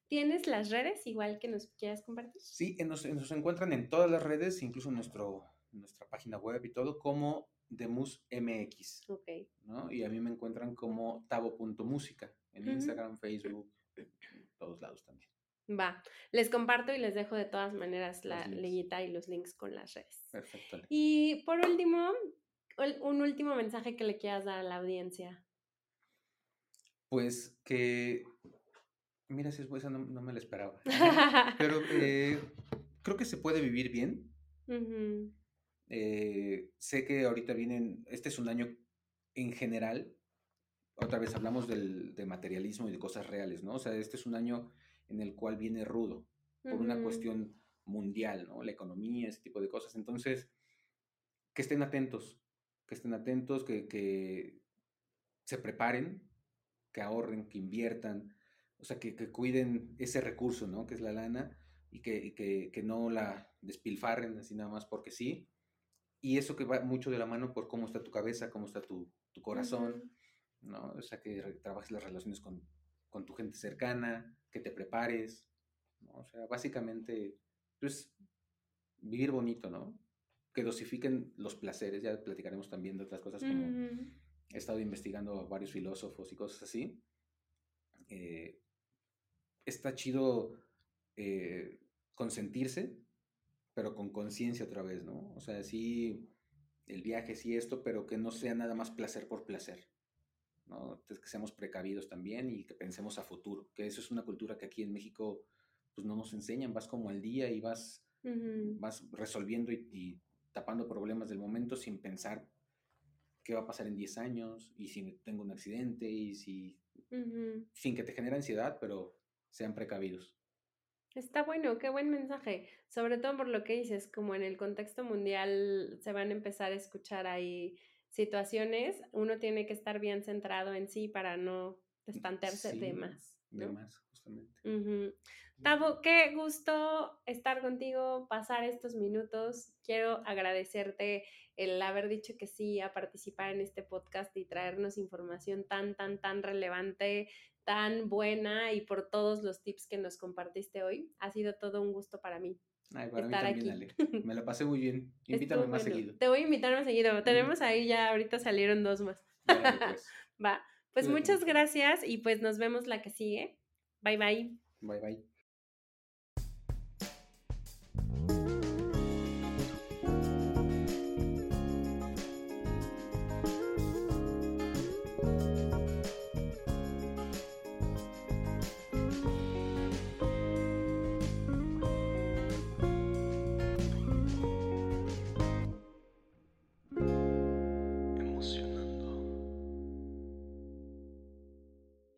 ¿Tienes las redes igual que nos quieras compartir? Sí, nos, nos encuentran en todas las redes, incluso en nuestro, nuestra página web y todo, como Demus MX. Ok. ¿no? Y a mí me encuentran como tabo.música en Ujú. Instagram, Facebook, en todos lados también. Va. Les comparto y les dejo de todas maneras la liguita y los links con las redes. Perfecto. Y por último, un último mensaje que le quieras dar a la audiencia. Pues que, mira, si es esa no, no me la esperaba. [LAUGHS] Pero eh, creo que se puede vivir bien. Eh, sé que ahorita vienen, este es un año en general, otra vez hablamos del, de materialismo y de cosas reales, ¿no? O sea, este es un año en el cual viene rudo por una cuestión mundial, ¿no? La economía, ese tipo de cosas. Entonces, que estén atentos, que estén atentos, que, que se preparen, que ahorren, que inviertan, o sea, que, que cuiden ese recurso, ¿no? Que es la lana y que, y que, que no la despilfarren así nada más porque sí. Y eso que va mucho de la mano por cómo está tu cabeza, cómo está tu, tu corazón. ¿no? O sea, que trabajes las relaciones con, con tu gente cercana, que te prepares, ¿no? O sea, básicamente, pues, vivir bonito, ¿no? Que dosifiquen los placeres, ya platicaremos también de otras cosas como he estado investigando a varios filósofos y cosas así. Eh, está chido eh, consentirse, pero con conciencia otra vez, ¿no? O sea, sí, el viaje, sí esto, pero que no sea nada más placer por placer, ¿no? Entonces, que seamos precavidos también y que pensemos a futuro, que eso es una cultura que aquí en México, pues no nos enseñan, vas como al día y vas vas resolviendo y, tapando problemas del momento sin pensar qué va a pasar en 10 años y si tengo un accidente y si... Sin que te genere ansiedad, pero sean precavidos. Está bueno, qué buen mensaje. Sobre todo por lo que dices, como en el contexto mundial se van a empezar a escuchar ahí situaciones, uno tiene que estar bien centrado en sí para no espantarse de más. De más, justamente. Tavo, qué gusto estar contigo, pasar estos minutos. Quiero agradecerte el haber dicho que sí a participar en este podcast y traernos información tan, tan, tan relevante, tan buena y por todos los tips que nos compartiste hoy. Ha sido todo un gusto para mí. Ay, para estar mí también, aquí. Me lo pasé muy bien. [LAUGHS] Invítame más seguido. Te voy a invitar más seguido. Tenemos ahí ya, ahorita salieron dos más. [LAUGHS] Pues. [LAUGHS] Va. Pues muchas gracias y pues nos vemos la que sigue. Bye bye. Bye bye.